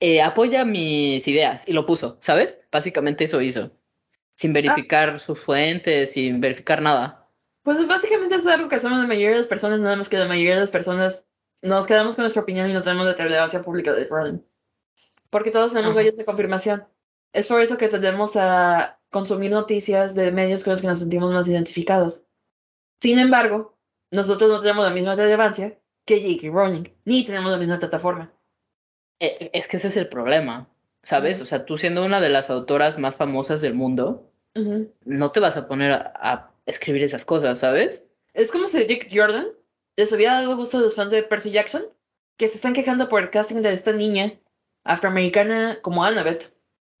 eh, apoya mis ideas y lo puso, ¿sabes? Básicamente eso hizo, sin verificar sus fuentes, sin verificar nada. Pues básicamente eso es algo que hacemos la mayoría de las personas, nada más que la mayoría de las personas nos quedamos con nuestra opinión y no tenemos la relevancia pública de Roland. Porque todos tenemos huellas de confirmación. Es por eso que tendemos a consumir noticias de medios con los que nos sentimos más identificados. Sin embargo, nosotros no tenemos la misma relevancia que J.K. Rowling, ni tenemos la misma plataforma. Eh, Es que ese es el problema, ¿sabes? O sea, tú siendo una de las autoras más famosas del mundo, no te vas a poner a, a escribir esas cosas, ¿sabes? Es como si Dick Jordan les hubiera dado gusto a los fans de Percy Jackson, que se están quejando por el casting de esta niña afroamericana como Annabeth.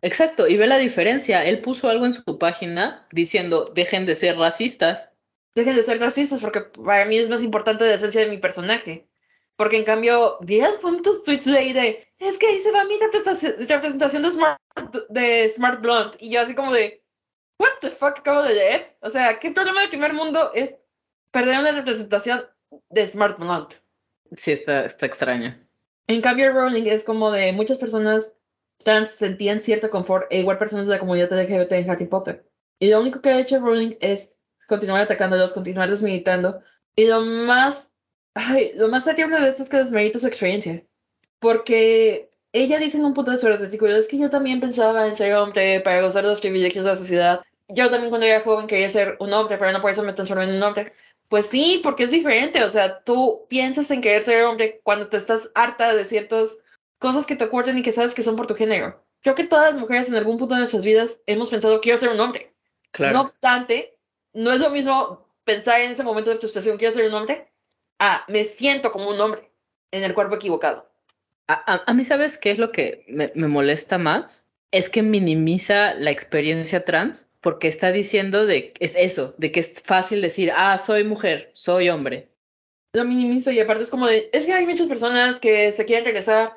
Exacto, y ve la diferencia. Él puso algo en su página diciendo, dejen de ser racistas. Dejen de ser racistas porque para mí es más importante la esencia de mi personaje. Porque en cambio, ¿vieras cuántos tweets leí de es que ahí se va mi representación de Smart, de Smart Blonde? Y yo así como de ¿What the fuck acabo de leer? O sea, ¿qué problema del primer mundo es perder una representación de Smart Blonde? Sí, está, está extraño. En cambio, Rowling es como de muchas personas trans sentían cierto confort, e igual personas de la comunidad LGBT en Harry Potter. Y lo único que ha hecho Rowling es continuar atacándolos, continuar desmilitando. Y lo más, ay, lo más terrible de esto es que desmerita su experiencia. Porque ella dice en un punto de su artículo, es que yo también pensaba en ser hombre para gozar de los privilegios de la sociedad. Yo también cuando era joven quería ser un hombre, pero no por eso me transformé en un hombre. Pues sí, porque es diferente. O sea, tú piensas en querer ser hombre cuando te estás harta de ciertas cosas que te ocurren y que sabes que son por tu género. Creo que todas las mujeres en algún punto de nuestras vidas hemos pensado, quiero ser un hombre. Claro. No obstante, no es lo mismo pensar en ese momento de frustración, quiero ser un hombre, a me siento como un hombre en el cuerpo equivocado. A, a- a mí, ¿sabes qué es lo que me, me molesta más? Es que minimiza la experiencia trans porque está diciendo de es eso, de que es fácil decir, ah, soy mujer, soy hombre. Lo minimizo y aparte es como de, es que hay muchas personas que se quieren regresar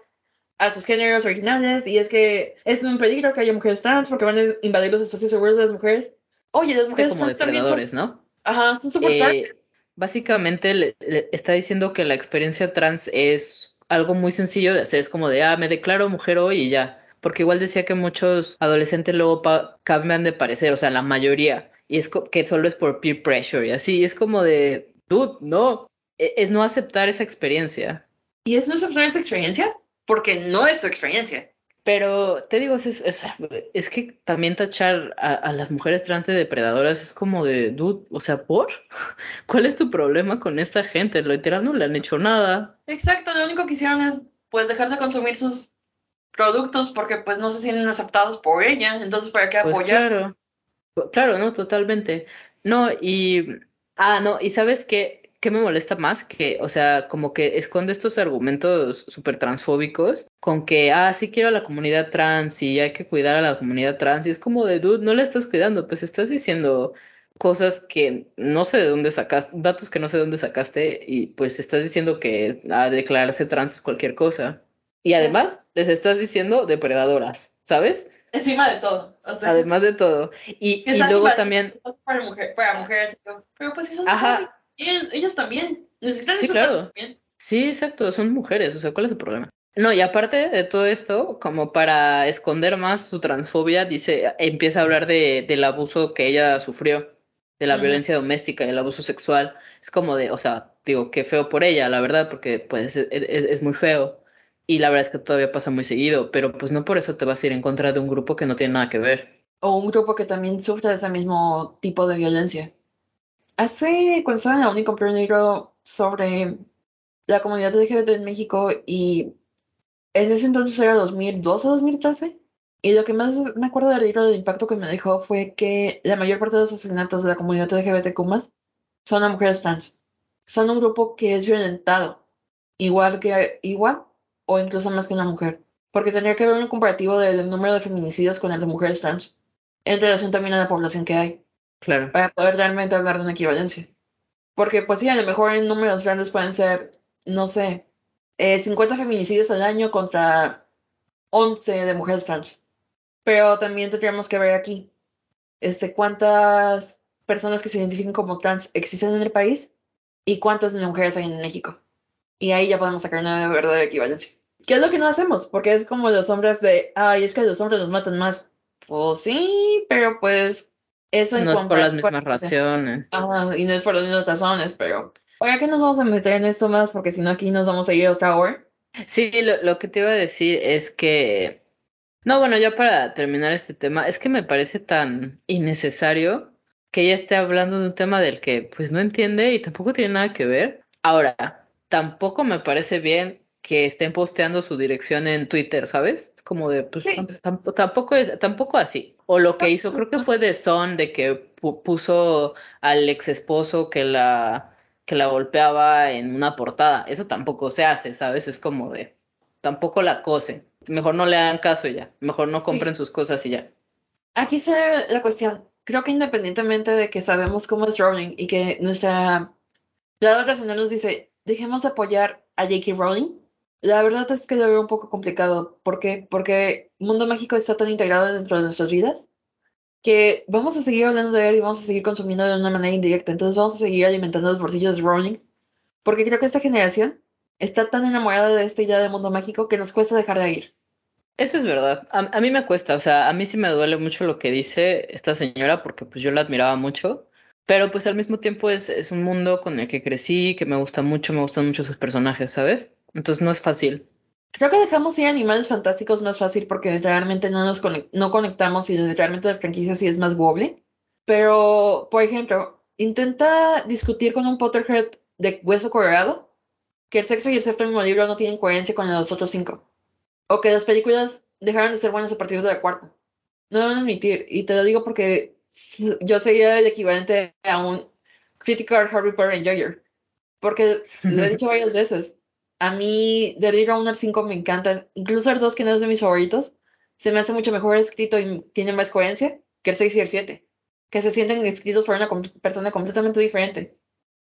a sus géneros originales y es que es un peligro que haya mujeres trans porque van a invadir los espacios seguros de las mujeres. Oye, las mujeres como trans también son, ¿no? ajá, son súper target. Eh, básicamente le- está diciendo que la experiencia trans es algo muy sencillo de hacer, es como de, ah, me declaro mujer hoy y ya. Porque igual decía que muchos adolescentes luego cambian de parecer, o sea, la mayoría, y es que solo es por peer pressure y así, es como de, dude, no, E- es no aceptar esa experiencia. ¿Y es no aceptar esa experiencia? Porque no es su experiencia. Pero te digo, es, es, es que también tachar a, a las mujeres trans de depredadoras es como de, dude, o sea, ¿por? <laughs> ¿Cuál es tu problema con esta gente? Literal no le han hecho nada. Exacto, lo único que hicieron es pues dejar de consumir sus productos porque pues no se sienten aceptados por ella, entonces para qué Pues apoyar. claro, claro, no, totalmente. No, y, ah, no, y sabes qué, qué me molesta más que, o sea, como que esconde estos argumentos súper transfóbicos con que, ah, sí quiero a la comunidad trans y hay que cuidar a la comunidad trans y es como de, dude, no la estás cuidando, pues estás diciendo cosas que no sé de dónde sacaste, datos que no sé de dónde sacaste y pues estás diciendo que a declararse trans es cualquier cosa. Y además les estás diciendo depredadoras, ¿sabes? Encima de todo. O sea, Además de todo. Y, y luego también, para, mujer, para mujeres. Pero pues si son Ajá. Ellos también. Necesitan Sí, esos claro. también. sí, exacto, son mujeres, o sea, ¿cuál es el problema? No, y aparte de todo esto, como para esconder más su transfobia, dice, empieza a hablar de, del abuso que ella sufrió, de la violencia doméstica y el abuso sexual. Es como de, o sea, digo, qué feo por ella, la verdad, porque pues es, es- es muy feo. Y la verdad es que todavía pasa muy seguido, pero pues no por eso te vas a ir en contra de un grupo que no tiene nada que ver. O un grupo que también sufre de ese mismo tipo de violencia. Hace, cuando estaba en la uni, compré un libro sobre la comunidad LGBT en México y en ese entonces era 2012 2013. Y lo que más me acuerdo del libro del impacto que me dejó fue que la mayor parte de los asesinatos de la comunidad LGBTQ son a mujeres trans. Son un grupo que es violentado, igual que igual o incluso más que una mujer. Porque tendría que haber un comparativo del número de feminicidios con el de mujeres trans, en relación también a la población que hay. Claro. Para poder realmente hablar de una equivalencia. Porque, pues sí, a lo mejor en números grandes pueden ser, no sé, eh, 50 feminicidios al año contra 11 de mujeres trans. Pero también tendríamos que ver aquí, este, cuántas personas que se identifican como trans existen en el país y cuántas mujeres hay en México. Y ahí ya podemos sacar una verdadera equivalencia. ¿Qué es lo que no hacemos? Porque es como los hombres de, ay, es que los hombres nos matan más. Pues sí, pero pues eso No es por las mismas razones. Ajá, y no es por las mismas razones, pero ¿para qué nos vamos a meter en esto más? Porque si no aquí nos vamos a ir otra hora. Sí, lo, lo que te iba a decir es que, no, bueno, ya para terminar este tema, es que me parece tan innecesario que ella esté hablando de un tema del que pues no entiende y tampoco tiene nada que ver. Ahora, tampoco me parece bien que estén posteando su dirección en Twitter, ¿sabes? Es como de, pues Sí. tampoco es, tampoco así. O lo que hizo, creo que fue de Son, de que pu- puso al ex esposo que la, que la golpeaba en una portada. Eso tampoco se hace, ¿sabes? Es como de, tampoco la cose. Mejor no le hagan caso y ya. Mejor no compren sus cosas y ya. Aquí está la cuestión. Creo que independientemente de que sabemos cómo es Rowling y que nuestra lado racional nos dice, dejemos de apoyar a J.K. Rowling, la verdad es que lo veo un poco complicado. ¿Por qué? Porque Mundo Mágico está tan integrado dentro de nuestras vidas que vamos a seguir hablando de él y vamos a seguir consumiendo de una manera indirecta. Entonces vamos a seguir alimentando los bolsillos de Rowling. Porque creo que esta generación está tan enamorada de esta idea de mundo mágico que nos cuesta dejar de ir. Eso es verdad. A, mí me cuesta, o sea, a mí sí me duele mucho lo que dice esta señora porque pues yo la admiraba mucho, pero pues al mismo tiempo es, es un mundo con el que crecí, que me gusta mucho, me gustan mucho sus personajes, ¿sabes? Entonces no es fácil. Creo que dejamos ir animales fantásticos más fácil porque realmente no nos conec- no conectamos y realmente la franquicia sí es más wobbly. Pero, por ejemplo, intenta discutir con un Potterhead de hueso colorado que el sexo y el séptimo libro no tienen coherencia con los otros cinco. O que las películas dejaron de ser buenas a partir de la cuarta. No lo van a admitir. Y te lo digo porque yo sería el equivalente a un critical Harry Potter enjoyer. Porque lo he dicho <laughs> varias veces. A mí, 1 al 5 me encantan. Incluso el 2, que no es de mis favoritos, se me hace mucho mejor escrito y tiene más coherencia que el 6 y el 7. Que se sienten escritos por una com- persona completamente diferente.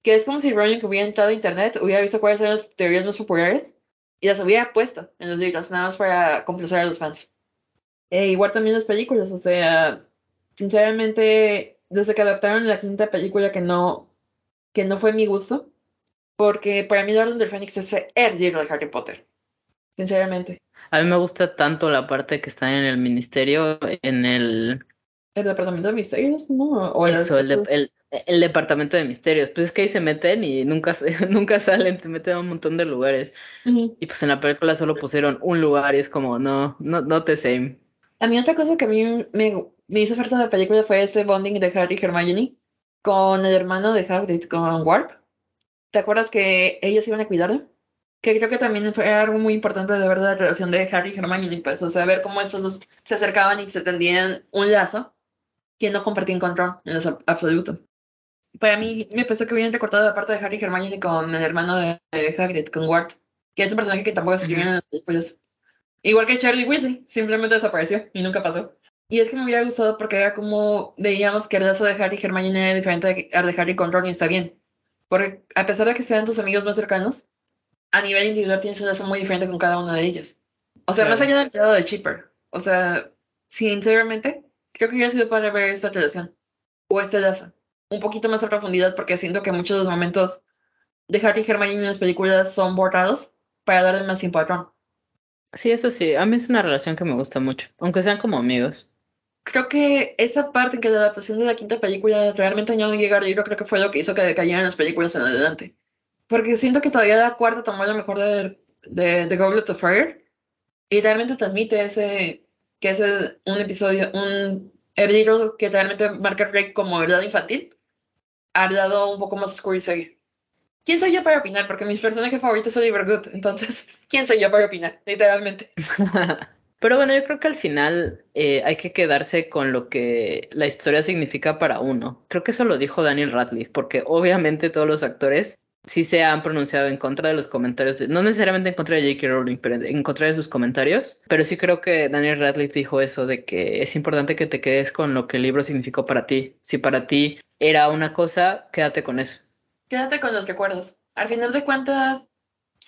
Que es como si Rowling hubiera entrado a internet, hubiera visto cuáles eran las teorías más populares y las hubiera puesto en los libros, nada más para complacer a los fans. E igual también las películas, o sea, sinceramente, desde que adaptaron la quinta película que no, que no fue mi gusto, porque para mí la Orden del Fénix es el libro de Harry Potter, sinceramente. A mí me gusta tanto la parte que está en el ministerio, en el, El Departamento de Misterios, ¿no? O eso, el, de- el, el departamento de misterios. Pues es que ahí se meten y nunca, <laughs> nunca salen, te meten a un montón de lugares. Ujú. Y pues en la película solo pusieron un lugar y es como, no, no, no te same. A mí otra cosa que a mí me, me hizo falta de la película fue ese bonding de Harry y Hermione con el hermano de Hagrid, con Warp. ¿Te acuerdas que ellos iban a cuidarlo? Que creo que también fue algo muy importante de ver la relación de Harry y Hermione, pues, o sea, ver cómo estos dos se acercaban y se tendían un lazo que no compartían con Ron en lo absoluto. Para mí me pensó que hubieran recortado la parte de Harry y Hermione con el hermano de, Hagrid, con Ward, que es un personaje que tampoco escribieron en las películas. Igual que Charlie Weasley, simplemente desapareció y nunca pasó. Y es que me hubiera gustado porque era como veíamos que el lazo de Harry y Hermione era diferente al de Harry con Ron y está bien. Porque a pesar de que sean tus amigos más cercanos, a nivel individual tienes un lazo muy diferente con cada uno de ellos. O sea, Claro. más allá del lado de Chipper. O sea, sinceramente, creo que hubiera sido para ver esta relación. O este lazo. Un poquito más a profundidad porque siento que muchos de los momentos de Harry y Hermione en las películas son borrados para darle más tiempo a Ron. Sí, eso sí, a mí es una relación que me gusta mucho, aunque sean como amigos. Creo que esa parte en que la adaptación de la quinta película realmente no llega al libro, creo que fue lo que hizo que decayeran las películas en adelante. Porque siento que todavía la cuarta tomó lo mejor de, de, de Goblet of Fire y realmente transmite ese, que es el- un episodio, un el libro que realmente marca a Rick como verdad infantil, al lado un poco más oscuro y serio. ¿quién soy yo para opinar? Porque mis personajes favoritos son Oliver Good, entonces, <laughs> ¿quién soy yo para opinar? Literalmente. <laughs> Pero bueno, yo creo que al final eh, hay que quedarse con lo que la historia significa para uno. Creo que eso lo dijo Daniel Radcliffe, porque obviamente todos los actores sí se han pronunciado en contra de los comentarios, no necesariamente en contra de J.K. Rowling, pero en contra de sus comentarios. Pero sí creo que Daniel Radcliffe dijo eso, de que es importante que te quedes con lo que el libro significó para ti. Si para ti era una cosa, quédate con eso. Quédate con los recuerdos. Al final de cuentas,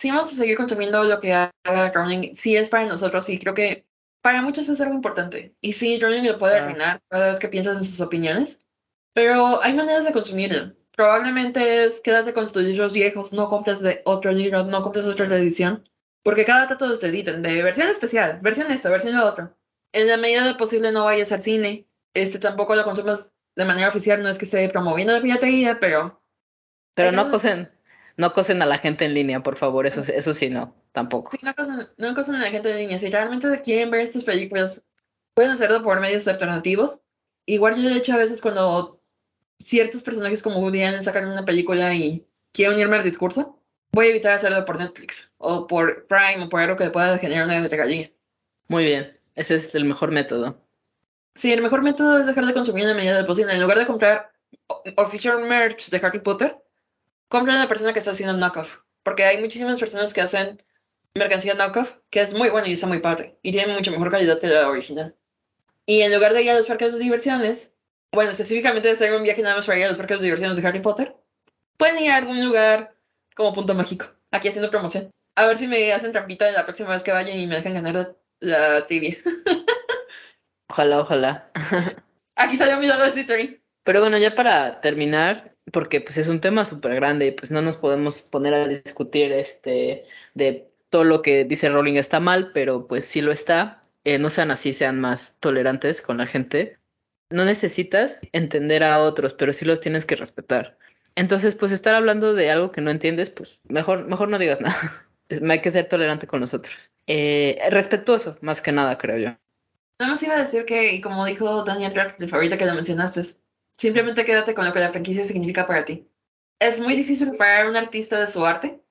sí vamos a seguir consumiendo lo que haga Rowling. Sí es para nosotros y creo que para muchos es algo importante. Y sí, Rowling lo puede arruinar cada vez que piensas en sus opiniones. Pero hay maneras de consumirlo probablemente es quédate con tus libros viejos, no compres de otro libro, no compres otra edición, porque cada tanto te editan de versión especial, versión esta, versión de otra. En la medida de posible no vayas al cine, este tampoco lo consumas de manera oficial, no es que esté promoviendo la piratería, pero... Pero no cosen, no cosen a la gente en línea, por favor, eso, eso sí, no, tampoco. Sí, no cosen, no cosen a la gente en línea, si realmente quieren ver estas películas, pueden hacerlo por medios alternativos. Igual yo he hecho a veces cuando ciertos personajes como Woody Allen sacan una película y quiero unirme al discurso, voy a evitar hacerlo por Netflix o por Prime o por algo que pueda generar una regalía. Muy bien, ese es el mejor método. Sí, el mejor método es dejar de consumir en la medida de posible. En lugar de comprar official merch de Harry Potter, compra a la persona que está haciendo knockoff. Porque hay muchísimas personas que hacen mercancía knockoff que es muy buena y está muy padre. Y tiene mucha mejor calidad que la original. Y en lugar de ir a los parques de diversiones, bueno, específicamente de hacer un viaje nada más para ir a los parques de diversiones de Harry Potter, pueden ir a algún lugar como punto mágico, aquí haciendo promoción. A ver si me hacen trampita la próxima vez que vayan y me dejan ganar la, tibia. ojalá, ojalá. aquí salió mi lado de Pero bueno, ya para terminar, porque pues es un tema súper grande y pues no nos podemos poner a discutir este de todo lo que dice Rowling está mal, pero pues sí lo está. Eh, no sean así, sean más tolerantes con la gente no necesitas entender a otros, pero sí los tienes que respetar. Entonces, pues estar hablando de algo que no entiendes, pues mejor, mejor no digas <laughs> nada. Hay que ser tolerante con los otros. Eh, respetuoso, más que nada, creo yo. Nada más iba a decir que, como dijo Daniel de ahorita que lo mencionaste, simplemente quédate con lo que la franquicia significa para ti. Es muy difícil separar a un artista de su arte,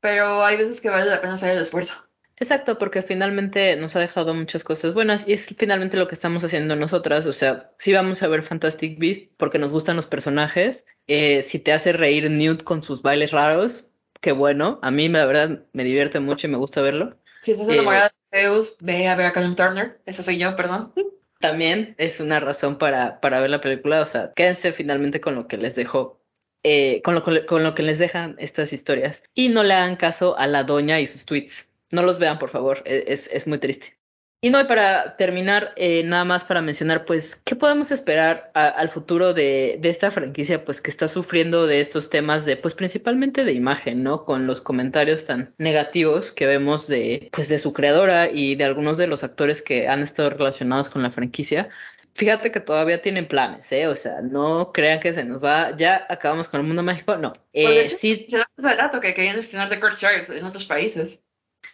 pero hay veces que vale la pena hacer el esfuerzo. Exacto, porque finalmente nos ha dejado muchas cosas buenas y es finalmente lo que estamos haciendo nosotras. O sea, si vamos a ver Fantastic Beast porque nos gustan los personajes. Eh, si te hace reír Newt con sus bailes raros, qué bueno. A mí, la verdad, me divierte mucho y me gusta verlo. Si estás enamorada de Zeus, ve a ver a Callum Turner. Esa soy yo, perdón. También es una razón para, para ver la película. O sea, quédense finalmente con lo que les dejó eh, con, lo, con, lo, que les dejan estas historias. Y no le hagan caso a la doña y sus tweets. No los vean, por favor, e, es, es muy triste. Y no, y para terminar, eh, nada más para mencionar, pues, ¿qué podemos esperar al futuro de, de, esta franquicia, pues, que está sufriendo de estos temas de, pues, principalmente de imagen, ¿no? Con los comentarios tan negativos que vemos de, pues, de su creadora y de algunos de los actores que han estado relacionados con la franquicia. Fíjate que todavía tienen planes, ¿eh? O sea, no crean que se nos va, ya acabamos con el mundo mágico, no. Eh, pues de hecho, sí. dato que querían estrenar The Kurt en otros países.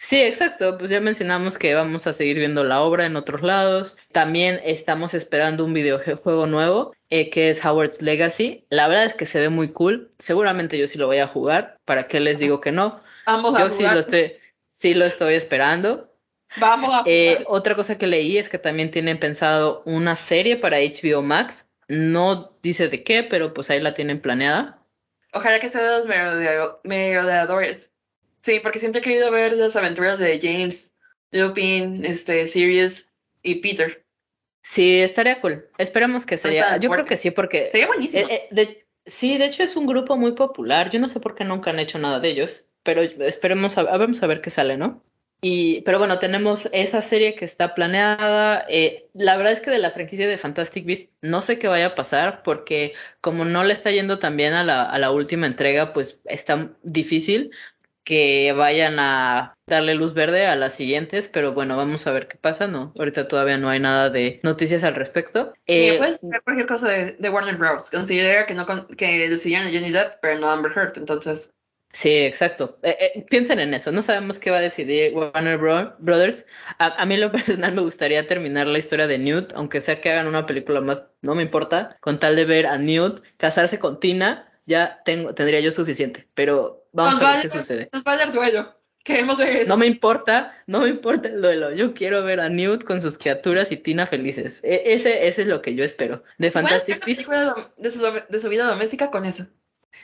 Sí, exacto. Pues ya mencionamos que vamos a seguir viendo la obra en otros lados. También estamos esperando un videojuego nuevo eh, que es Howard's Legacy. La verdad es que se ve muy cool. Seguramente yo sí lo voy a jugar. ¿Para qué les digo que no? Vamos yo sí lo estoy, sí lo estoy esperando. Vamos a eh, otra cosa que leí es que también tienen pensado una serie para HBO Max. No dice de qué, pero pues ahí la tienen planeada. Ojalá que sea de los merodeadores. Sí, porque siempre he querido ver las aventuras de James, Lupin, este, Sirius y Peter. Sí, estaría cool. Esperemos que sea. Yo creo que sí, porque. Sería buenísimo. Eh, eh, sí, de hecho es un grupo muy popular. Yo no sé por qué nunca han hecho nada de ellos, pero esperemos a, vamos a ver qué sale, ¿no? Y, pero bueno, tenemos esa serie que está planeada. Eh, la verdad es que de la franquicia de Fantastic Beasts no sé qué vaya a pasar porque como no le está yendo tan bien a la, a la última entrega, pues está difícil que vayan a darle luz verde a las siguientes, pero bueno, vamos a ver qué pasa, ¿no? Ahorita todavía no hay nada de noticias al respecto. Eh, puedes ver cualquier cosa de, Warner Bros. Considera que no que decidieron a Johnny Depp, pero no Amber Heard, entonces... Sí, exacto. Eh, eh, piensen en eso. No sabemos qué va a decidir Warner Brothers. A, a, mí lo <laughs> personal me gustaría terminar la historia de Newt, aunque sea que hagan una película más, no me importa, con tal de ver a Newt casarse con Tina ya tengo, tendría yo suficiente, pero vamos a ver qué sucede. Nos va a dar duelo. Queremos ver eso. No me importa, no me importa el duelo. Yo quiero ver a Newt con sus criaturas y Tina felices. E, ese, ese es lo que yo espero. De Fantastic Beasts. De su, de su vida doméstica con eso.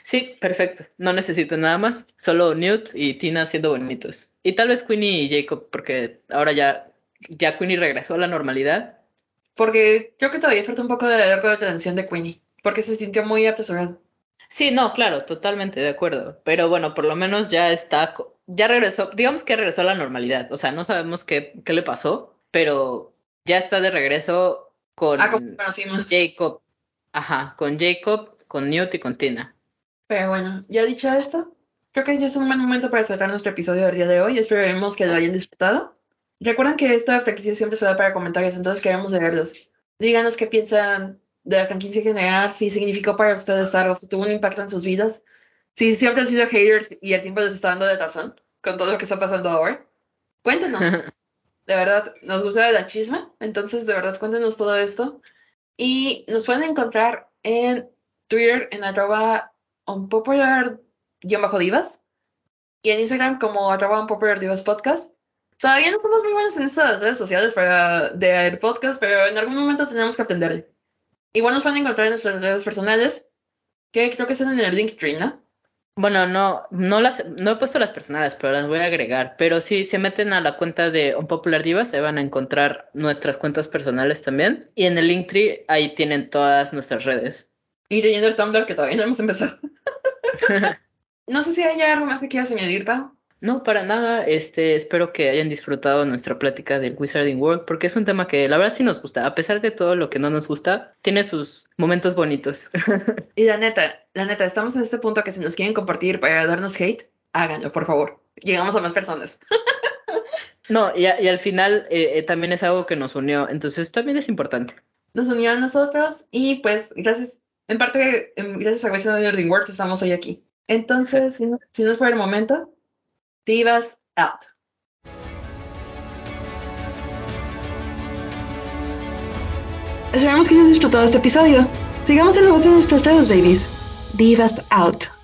Sí, perfecto. No necesito nada más. Solo Newt y Tina siendo bonitos. Y tal vez Queenie y Jacob, porque ahora ya, ya Queenie regresó a la normalidad. Porque creo que todavía falta un poco de largo de atención de Queenie. Porque se sintió muy apresurado. Sí, no, claro, totalmente de acuerdo. Pero bueno, por lo menos ya está ya regresó, digamos que regresó a la normalidad. O sea, no sabemos qué, qué le pasó, pero ya está de regreso con ah, Jacob. Ajá, con Jacob, con Newt y con Tina. Pero bueno, ya dicho esto, creo que ya es un buen momento para cerrar nuestro episodio del día de hoy. Esperemos que lo hayan disfrutado. Recuerden que esta franquicia siempre se da para comentarios, entonces queremos leerlos. Díganos qué piensan de la franquicia general, si significó para ustedes algo, si tuvo un impacto en sus vidas si siempre han sido haters y el tiempo les está dando de razón con todo lo que está pasando ahora, cuéntenos. <laughs> de verdad, nos gusta la chisma, entonces de verdad cuéntenos todo esto. Y nos pueden encontrar en Twitter en arroba unpopular-divas y en Instagram como arroba unpopular-divas podcast. Todavía no somos muy buenos en estas redes sociales para de podcast, pero en algún momento tenemos que aprender. Igual nos pueden encontrar en nuestras redes personales, que creo que están en el Linktree, ¿no? Bueno, no, no las, no he puesto las personales, pero las voy a agregar. Pero si se meten a la cuenta de Unpopular Divas, se van a encontrar nuestras cuentas personales también. Y en el Linktree, ahí tienen todas nuestras redes. Y leyendo el Tumblr, que todavía no hemos empezado. <laughs> <laughs> no sé si hay algo más que quieras añadir, Pau. No, para nada. Este, espero que hayan disfrutado nuestra plática del Wizarding World, porque es un tema que la verdad sí nos gusta. A pesar de todo lo que no nos gusta, tiene sus momentos bonitos. <laughs> y la neta, la neta, estamos en este punto que si nos quieren compartir para darnos hate, háganlo, por favor. Llegamos a más personas. <laughs> no, y, al final eh, eh, también es algo que nos unió, entonces también es importante. Nos unió a nosotros y pues gracias, en parte, gracias a Wizarding World estamos hoy aquí. Entonces, <laughs> si no, si no es por el momento, Divas out. Esperamos que hayas disfrutado este episodio. Sigamos en la voz de nuestros dedos, babies. Divas out.